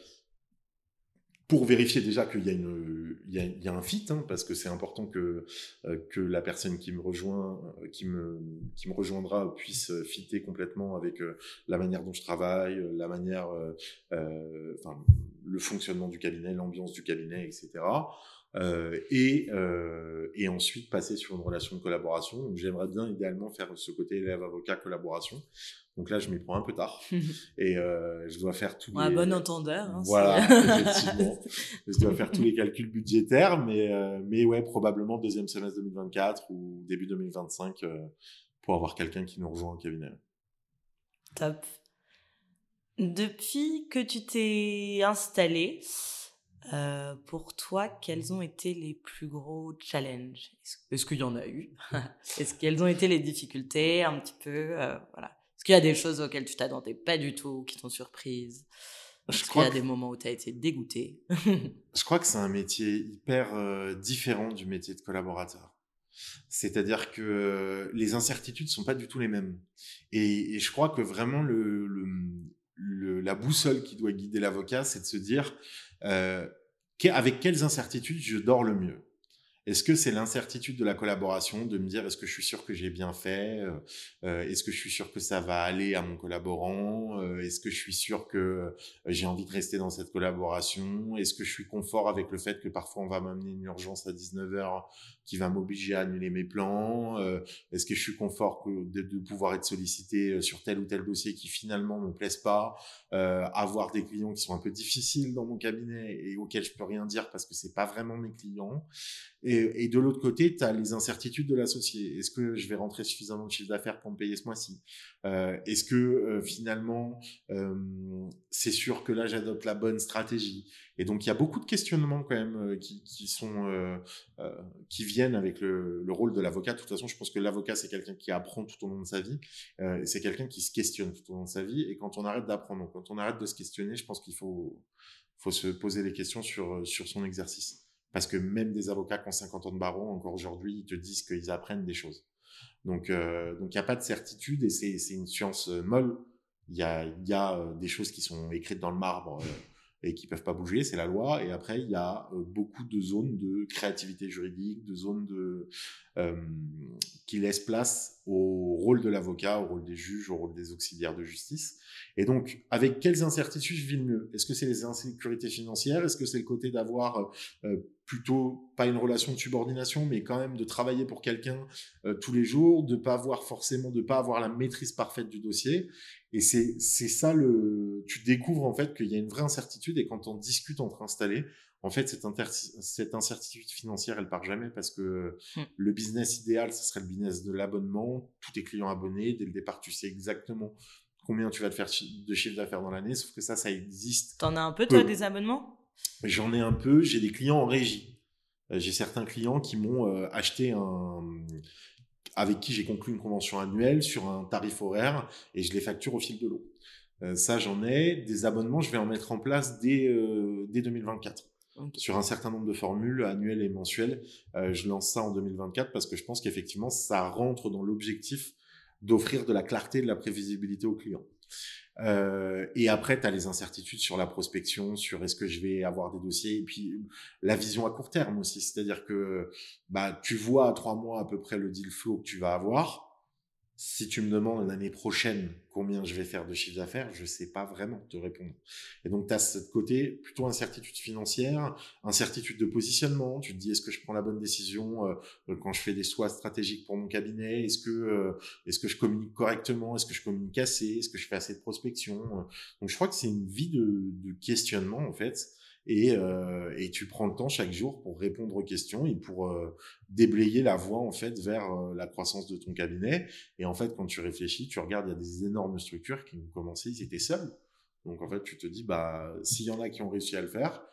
pour vérifier déjà qu'il y a une il y a, un fit hein, parce que c'est important que euh, que la personne qui me rejoint euh, qui me qui me rejoindra puisse fitter complètement avec euh, la manière dont je travaille la manière euh, enfin le fonctionnement du cabinet l'ambiance du cabinet etc euh, et, euh, et ensuite passer sur une relation de collaboration. J'aimerais bien idéalement faire ce côté élève-avocat collaboration. Donc là, je m'y prends un peu tard et euh, je dois faire tous les... Un bon entendeur. Hein, voilà, effectivement. je dois faire tous les calculs budgétaires, mais, euh, mais ouais, probablement deuxième semestre 2024 ou début 2025 euh, pour avoir quelqu'un qui nous rejoint au cabinet. Top. Depuis que tu t'es installé, euh, pour toi, quels ont été les plus gros challenges? Est-ce qu'il y en a eu? Est-ce qu'elles ont été les difficultés un petit peu euh, Voilà. Est-ce qu'il y a des choses auxquelles tu t'attendais pas du tout, qui t'ont surprise Est-ce qu'il y a des moments où tu as été dégoûté Je crois que c'est un métier hyper euh, différent du métier de collaborateur. C'est-à-dire que euh, les incertitudes sont pas du tout les mêmes. Et, et je crois que vraiment le, le, le, la boussole qui doit guider l'avocat, c'est de se dire euh, avec quelles incertitudes je dors le mieux? Est-ce que c'est l'incertitude de la collaboration, de me dire est-ce que je suis sûr que j'ai bien fait euh, euh, Est-ce que je suis sûr que ça va aller à mon collaborant euh, Est-ce que je suis sûr que j'ai envie de rester dans cette collaboration Est-ce que je suis confort avec le fait que parfois on va m'amener une urgence à 19h qui va m'obliger à annuler mes plans Est-ce que je suis confort de, pouvoir être sollicité sur tel ou tel dossier qui finalement me plaise pas Avoir des clients qui sont un peu difficiles dans mon cabinet et auxquels je peux rien dire parce que c'est pas vraiment mes clients. Et, et de l'autre côté, tu as les incertitudes de l'associé. Est-ce que je vais rentrer suffisamment de chiffre d'affaires pour me payer ce mois-ci? Euh, Est-ce que euh, finalement, euh, c'est sûr que là, j'adopte la bonne stratégie? Et donc, il y a beaucoup de questionnements quand même euh, qui, qui, sont euh, qui viennent avec le, le rôle de l'avocat. De toute façon, je pense que l'avocat, c'est quelqu'un qui apprend tout au long de sa vie. c'est quelqu'un qui se questionne tout au long de sa vie. Et quand on arrête d'apprendre, quand on arrête de se questionner, je pense qu'il faut faut se poser des questions sur sur son exercice. Parce que même des avocats qui ont 50 ans de barreau, encore aujourd'hui, ils te disent qu'ils apprennent des choses. Donc, euh, donc il n'y a pas de certitude et c'est, une science euh, molle. Il y a, y a euh, des choses qui sont écrites dans le marbre euh, et qui peuvent pas bouger, c'est la loi. Et après, il y a beaucoup de zones de créativité juridique, de zones euh, qui laissent place au rôle de l'avocat, au rôle des juges, au rôle des auxiliaires de justice. Et donc, avec quelles incertitudes je vis le mieux? Est-ce que c'est les insécurités financières? Est-ce que c'est le côté d'avoir euh, plutôt pas une relation de subordination, mais quand même de travailler pour quelqu'un euh, tous les jours, de pas avoir forcément, de pas avoir la maîtrise parfaite du dossier? Et c'est c'est ça le. Tu découvres en fait qu'il y a une vraie incertitude et quand on discute entre installés, en fait cette, cette incertitude financière elle part jamais parce que mmh. le business idéal ce serait le business de l'abonnement, tous tes clients abonnés dès le départ tu sais exactement combien tu vas te faire de chiffre d'affaires dans l'année, sauf que ça ça existe. T'en as un peu toi des abonnements? J'en ai un peu, j'ai des clients en régie. J'ai certains clients qui m'ont euh, acheté un avec qui j'ai conclu une convention annuelle sur un tarif horaire et je les facture au fil de l'eau. Euh, ça, j'en ai. Des abonnements, je vais en mettre en place dès, euh, dès 2024. Okay. Sur un certain nombre de formules annuelles et mensuelles, euh, je lance ça en 2024 parce que je pense qu'effectivement, ça rentre dans l'objectif d'offrir de la clarté et de la prévisibilité aux clients. Euh, et après, tu as les incertitudes sur la prospection, sur est-ce que je vais avoir des dossiers, et puis la vision à court terme aussi. C'est-à-dire que bah, tu vois à trois mois à peu près le deal flow que tu vas avoir si tu me demandes l'année prochaine combien je vais faire de chiffre d'affaires, je ne sais pas vraiment te répondre. Et donc, tu as ce côté plutôt incertitude financière, incertitude de positionnement. Tu te dis, est-ce que je prends la bonne décision euh, quand je fais des choix stratégiques pour mon cabinet? Est-ce que, euh, est-ce que je communique correctement? Est-ce que je communique assez? Est-ce que je fais assez de prospection? Donc, je crois que c'est une vie de questionnement, en fait et, euh, et, tu prends le temps chaque jour pour répondre aux questions et pour euh, déblayer la voie en fait vers euh, la croissance de ton cabinet. Et en fait, quand tu réfléchis, tu regardes, il y a des énormes structures qui ont commencé, ils étaient seuls. Donc en fait, tu te dis, bah s'il y en a qui ont réussi à le faire,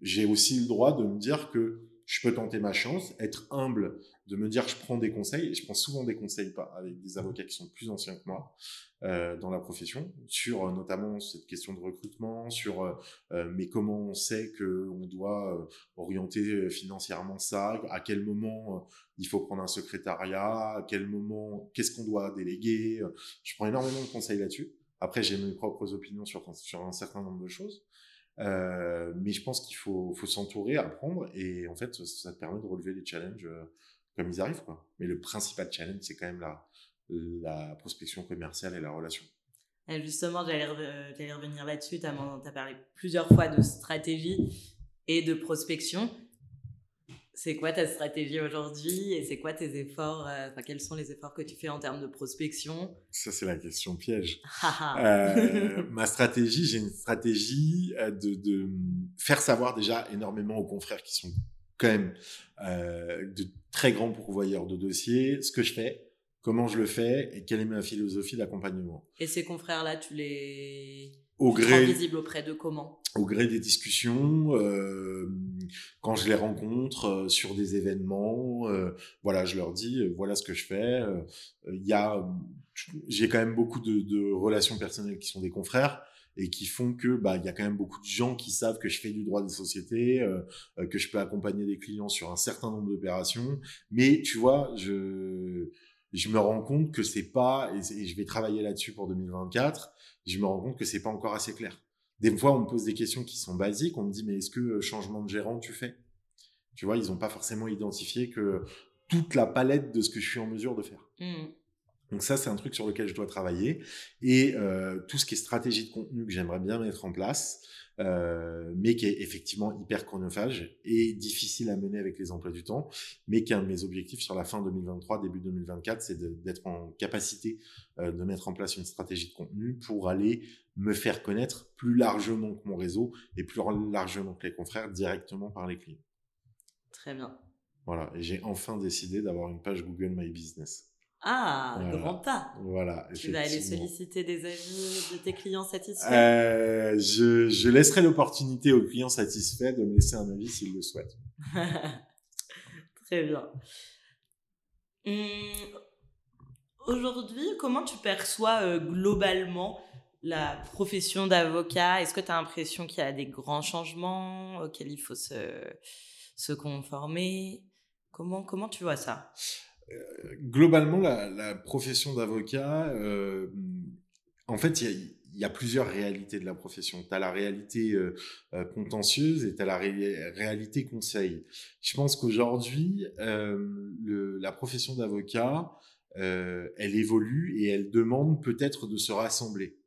j'ai aussi le droit de me dire que je peux tenter ma chance, être humble, de me dire je prends des conseils, et je prends souvent des conseils avec des avocats qui sont plus anciens que moi euh, dans la profession, sur euh, notamment cette question de recrutement, sur euh, mais comment on sait que on doit orienter financièrement ça, à quel moment il faut prendre un secrétariat, à quel moment, qu'est-ce qu'on doit déléguer. Je prends énormément de conseils là-dessus. Après, j'ai mes propres opinions sur un certain nombre de choses. Euh, mais je pense qu'il faut, s'entourer, apprendre, et en fait, ça te permet de relever les challenges euh, comme ils arrivent. Quoi. Mais le principal challenge, c'est quand même la, prospection commerciale et la relation. Justement, j'allais revenir là-dessus. Tu as, parlé plusieurs fois de stratégie et de prospection c'est quoi ta stratégie aujourd'hui et c'est quoi tes efforts euh, Enfin, quels sont les efforts que tu fais en termes de prospection? Ça, c'est la question piège. euh, ma stratégie, j'ai une stratégie euh, de, de, faire savoir déjà énormément aux confrères qui sont quand même euh, de très grands pourvoyeurs de dossiers ce que je fais, comment je le fais et quelle est ma philosophie d'accompagnement. Et ces confrères-là, tu les au gré visible auprès de comment? Au gré des discussions, euh, quand je les rencontre euh, sur des événements, euh, voilà, je leur dis euh, voilà ce que je fais. Euh, il y a, j'ai quand même beaucoup de, de, relations personnelles qui sont des confrères et qui font que bah il y a quand même beaucoup de gens qui savent que je fais du droit des sociétés, que je peux accompagner des clients sur un certain nombre d'opérations. Mais tu vois, je je me rends compte que c'est pas et, je vais travailler là-dessus pour 2024 je me rends compte que c'est pas encore assez clair. Des fois, on me pose des questions qui sont basiques. On me dit, mais est-ce que euh, changement de gérant tu fais? Tu vois, ils n'ont pas forcément identifié que toute la palette de ce que je suis en mesure de faire. Mmh. Donc ça, c'est un truc sur lequel je dois travailler. Et euh, tout ce qui est stratégie de contenu que j'aimerais bien mettre en place, euh, mais qui est effectivement hyper chronophage et difficile à mener avec les emplois du temps, mais qui est un de mes objectifs sur la fin 2023, début 2024, c'est d'être en capacité euh, de mettre en place une stratégie de contenu pour aller me faire connaître plus largement que mon réseau et plus largement que les confrères directement par les clients. Très bien. Voilà, et j'ai enfin décidé d'avoir une page Google My Business. Ah, grand pas. Voilà. Tu vas aller solliciter des avis de tes clients satisfaits? Euh, je, je laisserai l'opportunité aux clients satisfaits de me laisser un avis s'ils le souhaitent. Très bien. Hum, aujourd'hui, comment tu perçois euh, globalement la profession d'avocat Est-ce que tu as l'impression qu'il y a des grands changements auxquels il faut se, conformer? Comment, comment tu vois ça? Globalement, la, profession d'avocat, euh, en fait, il y, a, plusieurs réalités de la profession. Tu as la réalité euh, euh, contentieuse et tu as la réalité conseil. Je pense qu'aujourd'hui, la profession d'avocat, elle évolue et elle demande peut-être de se rassembler.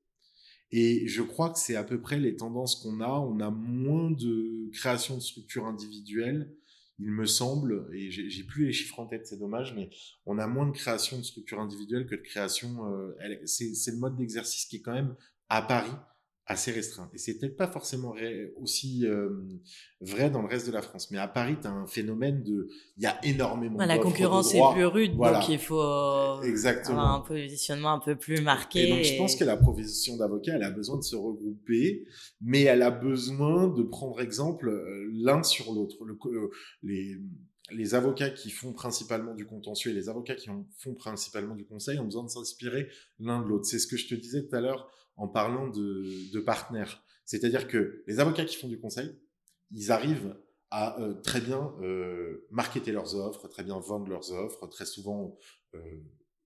Et je crois que c'est à peu près les tendances qu'on a. On a moins de création de structures individuelles il me semble, et j'ai plus les chiffres en tête, c'est dommage, mais on a moins de création de structures individuelles que de création. Euh, c'est le mode d'exercice qui est quand même à Paris assez restreint. Et c'est peut-être pas forcément aussi euh, vrai dans le reste de la France. Mais à Paris, tu as un phénomène de... Il y a énormément La concurrence est plus rude, donc il faut euh, Exactement. avoir un positionnement un peu plus marqué. Et donc, je pense que la profession d'avocat, elle a besoin de se regrouper, mais elle a besoin de prendre exemple euh, l'un sur l'autre. les les avocats qui font principalement du contentieux et les avocats qui font principalement du conseil ont besoin de s'inspirer l'un de l'autre. C'est ce que je te disais tout à l'heure en parlant de, partenaires. C'est-à-dire que les avocats qui font du conseil, ils arrivent à euh, très bien euh, marketer leurs offres, très bien vendre leurs offres, très souvent euh,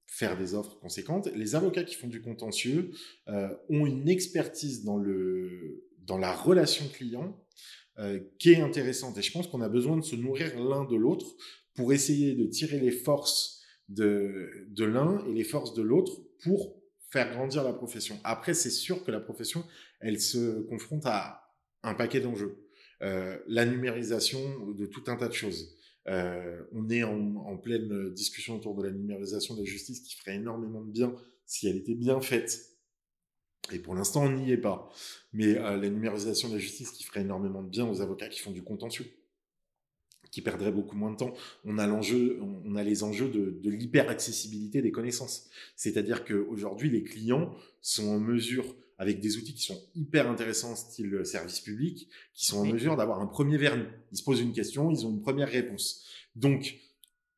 faire des offres conséquentes. Les avocats qui font du contentieux ont une expertise dans, le, dans la relation client qui est intéressante. Et je pense qu'on a besoin de se nourrir l'un de l'autre pour essayer de tirer les forces de, de l'un et les forces de l'autre pour faire grandir la profession. Après, c'est sûr que la profession, elle se confronte à un paquet d'enjeux. Euh, la numérisation de tout un tas de choses. Euh, on est en, pleine discussion autour de la numérisation de la justice qui ferait énormément de bien si elle était bien faite. Et pour l'instant, on n'y est pas. Mais euh, la numérisation de la justice qui ferait énormément de bien aux avocats qui font du contentieux qui perdrait beaucoup moins de temps. On a l'enjeu, on a les enjeux de, de l'hyper-accessibilité des connaissances. C'est-à-dire qu'aujourd'hui, les clients sont en mesure, avec des outils qui sont hyper intéressants, style service public, qui sont en mesure d'avoir un premier vernis. Ils se posent une question, ils ont une première réponse. Donc,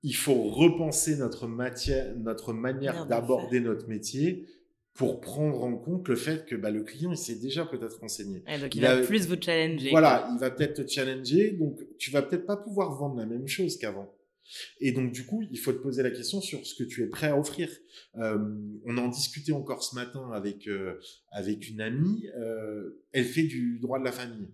il faut repenser notre matière, notre manière d'aborder notre métier pour prendre en compte le fait que bah, le client il s'est déjà peut-être renseigné. donc il, va plus vous challenger. Voilà, il va peut-être te challenger, donc tu vas peut-être pas pouvoir vendre la même chose qu'avant. Et donc du coup, il faut te poser la question sur ce que tu es prêt à offrir. Euh, on en discutait encore ce matin avec euh, avec une amie. Euh, elle fait du droit de la famille.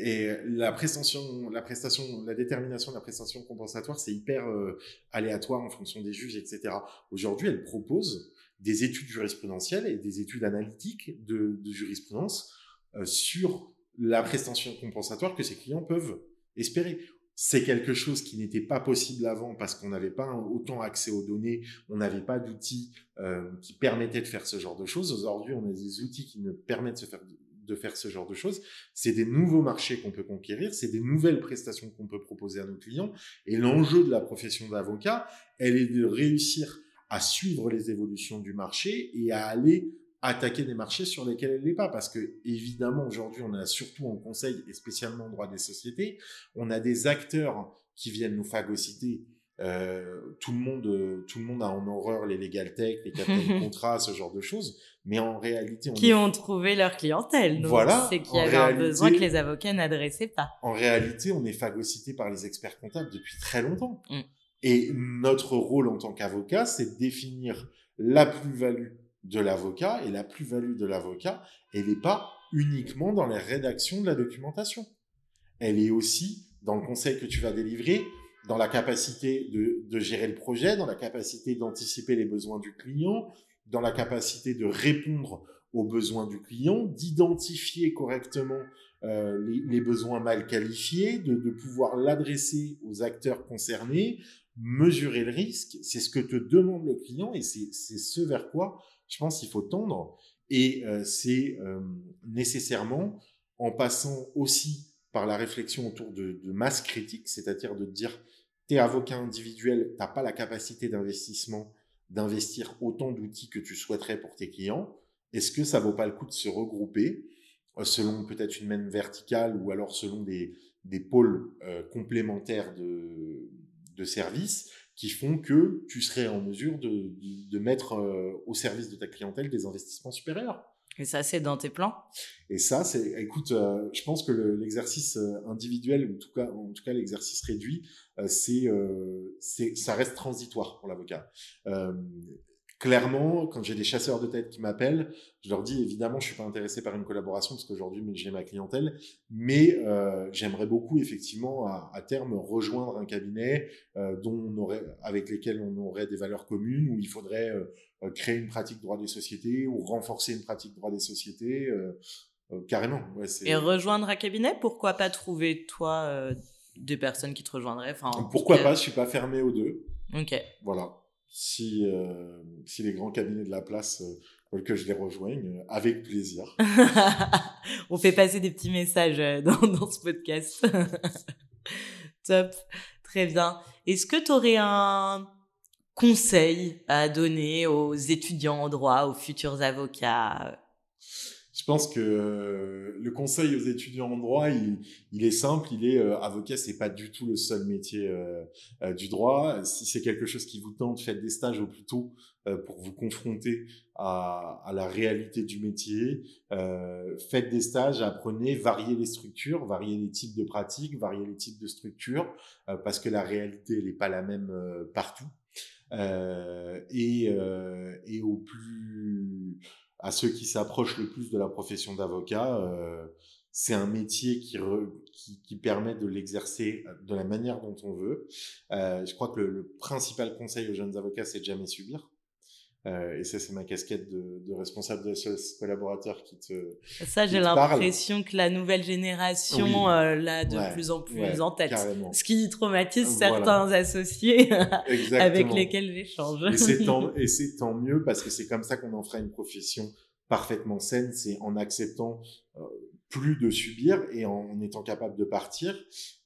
Et la prestation, la prestation, la détermination de la prestation compensatoire, c'est hyper euh, aléatoire en fonction des juges, etc. Aujourd'hui, elle propose des études jurisprudentielles et des études analytiques de, jurisprudence euh, sur la prestation compensatoire que ces clients peuvent espérer. C'est quelque chose qui n'était pas possible avant parce qu'on n'avait pas autant accès aux données, on n'avait pas d'outils euh, qui permettaient de faire ce genre de choses. Aujourd'hui, on a des outils qui nous permettent de faire, de faire ce genre de choses. C'est des nouveaux marchés qu'on peut conquérir, c'est des nouvelles prestations qu'on peut proposer à nos clients. Et l'enjeu de la profession d'avocat, elle est de réussir à suivre les évolutions du marché et à aller attaquer des marchés sur lesquels elle n'est pas. Parce que, évidemment, aujourd'hui, on a surtout en conseil et spécialement en droit des sociétés, on a des acteurs qui viennent nous phagocyter. Euh, tout le monde, tout le monde a en horreur les legal tech, les captains de contrat, ce genre de choses. Mais en réalité, on qui ont trouvé leur clientèle. voilà. C'est qu'il y avait un besoin que les avocats n'adressaient pas. En réalité, on est phagocyté par les experts comptables depuis très longtemps. Mm. Et notre rôle en tant qu'avocat, c'est de définir la plus-value de l'avocat. Et la plus-value de l'avocat, elle n'est pas uniquement dans les rédactions de la documentation. Elle est aussi dans le conseil que tu vas délivrer, dans la capacité de, de gérer le projet, dans la capacité d'anticiper les besoins du client, dans la capacité de répondre aux besoins du client, d'identifier correctement euh, les, besoins mal qualifiés, de, de pouvoir l'adresser aux acteurs concernés, mesurer le risque, c'est ce que te demande le client et c'est ce vers quoi je pense qu'il faut tendre. Et euh, c'est euh, nécessairement en passant aussi par la réflexion autour de, de masse critique, c'est-à-dire de dire, t'es avocat individuel, t'as pas la capacité d'investissement d'investir autant d'outils que tu souhaiterais pour tes clients. Est-ce que ça vaut pas le coup de se regrouper euh, selon peut-être une même verticale ou alors selon des, des pôles complémentaires de, de services qui font que tu serais en mesure de, de, mettre euh, au service de ta clientèle des investissements supérieurs. Et ça, c'est dans tes plans? Et ça, c'est, écoute, euh, je pense que l'exercice euh, individuel, ou en tout cas, en tout cas l'exercice réduit, c'est, c'est, ça reste transitoire pour l'avocat clairement, quand j'ai des chasseurs de tête qui m'appellent, je leur dis évidemment, je suis pas intéressé par une collaboration parce qu'aujourd'hui, j'ai ma clientèle, mais euh, j'aimerais beaucoup effectivement à, terme rejoindre un cabinet euh, dont on aurait, avec lesquels on aurait des valeurs communes, où il faudrait euh, créer une pratique droit des sociétés ou renforcer une pratique droit des sociétés, carrément. Ouais, Et rejoindre un cabinet, pourquoi pas trouver toi des personnes qui te rejoindraient enfin, Pourquoi pas Je suis pas fermé aux deux. Ok. Voilà si, euh, si les grands cabinets de la place euh, veulent que je les rejoigne, euh, avec plaisir. On fait passer des petits messages dans, dans ce podcast. Top, très bien. Est-ce que tu aurais un conseil à donner aux étudiants en droit, aux futurs avocats pense que euh, le conseil aux étudiants en droit, il, est simple, il est euh, avocat, c'est pas du tout le seul métier euh, du droit. Si c'est quelque chose qui vous tente, faites des stages au plus tôt pour vous confronter à, la réalité du métier. faites des stages, apprenez, variez les structures, variez les types de pratiques, variez les types de structures, parce que la réalité, n'est pas la même partout. et au plus à ceux qui s'approchent le plus de la profession d'avocat, c'est un métier qui, qui, qui, permet de l'exercer de la manière dont on veut. je crois que le, le, principal conseil aux jeunes avocats, c'est de jamais subir. Euh, et ça, c'est ma casquette de, de responsable de ce collaborateur qui te. Ça, j'ai l'impression que la nouvelle génération euh, l'a de plus en plus en tête. Ce qui traumatise certains associés avec lesquels j'échange. Et c'est tant, tant mieux parce que c'est comme ça qu'on en fera une profession parfaitement saine, c'est en acceptant euh, plus de subir et en étant capable de partir.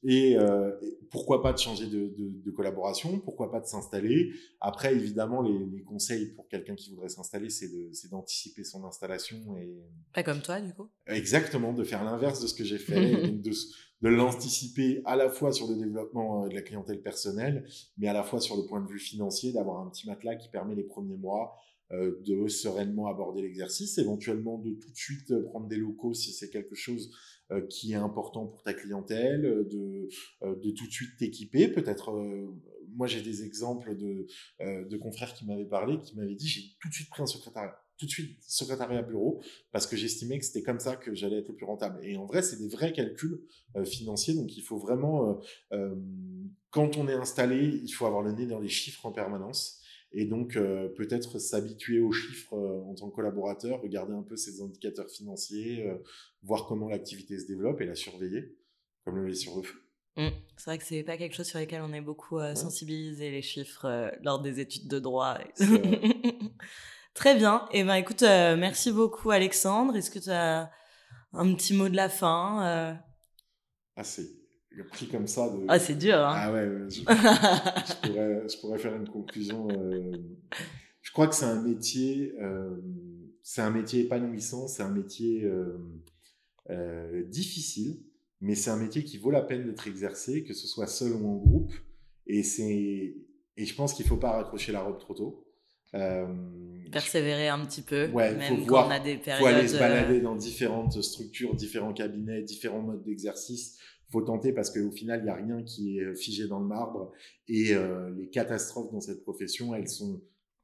Et, euh, pourquoi pas de changer de, de, de collaboration, pourquoi pas de s'installer. Après, évidemment, les, les conseils pour quelqu'un qui voudrait s'installer, c'est d'anticiper son installation. et Pas comme toi, du coup Exactement, de faire l'inverse de ce que j'ai fait, donc de, de l'anticiper à la fois sur le développement euh, de la clientèle personnelle, mais à la fois sur le point de vue financier, d'avoir un petit matelas qui permet les premiers mois de sereinement aborder l'exercice, éventuellement de tout de suite euh, prendre des locaux si c'est quelque chose euh, qui est important pour ta clientèle, de, de tout de suite t'équiper. Peut-être, moi j'ai des exemples de, de confrères qui m'avaient parlé, qui m'avaient dit j'ai tout de suite pris un secrétariat tout de suite secrétariat bureau parce que j'estimais que c'était comme ça que j'allais être le plus rentable. Et en vrai, c'est des vrais calculs financiers, donc il faut vraiment, quand on est installé, il faut avoir le nez dans les chiffres en permanence et donc euh, peut-être s'habituer aux chiffres euh, en tant que collaborateur, regarder un peu ces indicateurs financiers, euh, voir comment l'activité se développe et la surveiller, comme le lait sur le feu. Mmh. C'est vrai que c'est pas quelque chose sur lequel on est beaucoup sensibilisé les chiffres lors des études de droit. Très bien. Et eh ben écoute, merci beaucoup Alexandre. Est-ce que tu as un petit mot de la fin Assez pris comme ça. De... Ah, c'est dur, hein Ah ouais, je, pourrais, je, pourrais, faire une conclusion. Euh... Je crois que c'est un métier, euh... c'est un métier épanouissant, c'est un métier euh... difficile, mais c'est un métier qui vaut la peine d'être exercé, que ce soit seul ou en groupe. Et, c'est... et je pense qu'il ne faut pas raccrocher la robe trop tôt. Persévérer un petit peu, ouais, même faut voir, on a des périodes. faut aller se balader dans différentes structures, différents cabinets, différents modes d'exercice faut tenter parce qu'au final, il n'y a rien qui est figé dans le marbre. Et euh, les catastrophes dans cette profession, elles sont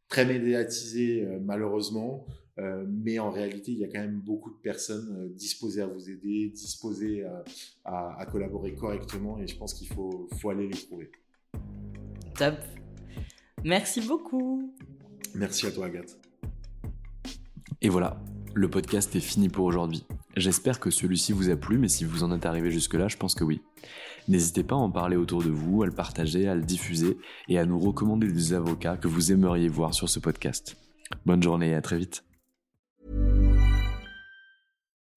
très médiatisées euh, malheureusement. Euh, mais en réalité, il y a quand même beaucoup de personnes disposées à vous aider, disposées à, à, collaborer correctement. Et je pense qu'il faut, faut aller les trouver. Top. Merci beaucoup. Merci à toi, Agathe. Et voilà, le podcast est fini pour aujourd'hui. J'espère que celui-ci vous a plu, mais si vous en êtes arrivé jusque-là, je pense que oui. N'hésitez pas à en parler autour de vous, à le partager, à le diffuser et à nous recommander des avocats que vous aimeriez voir sur ce podcast. Bonne journée et à très vite.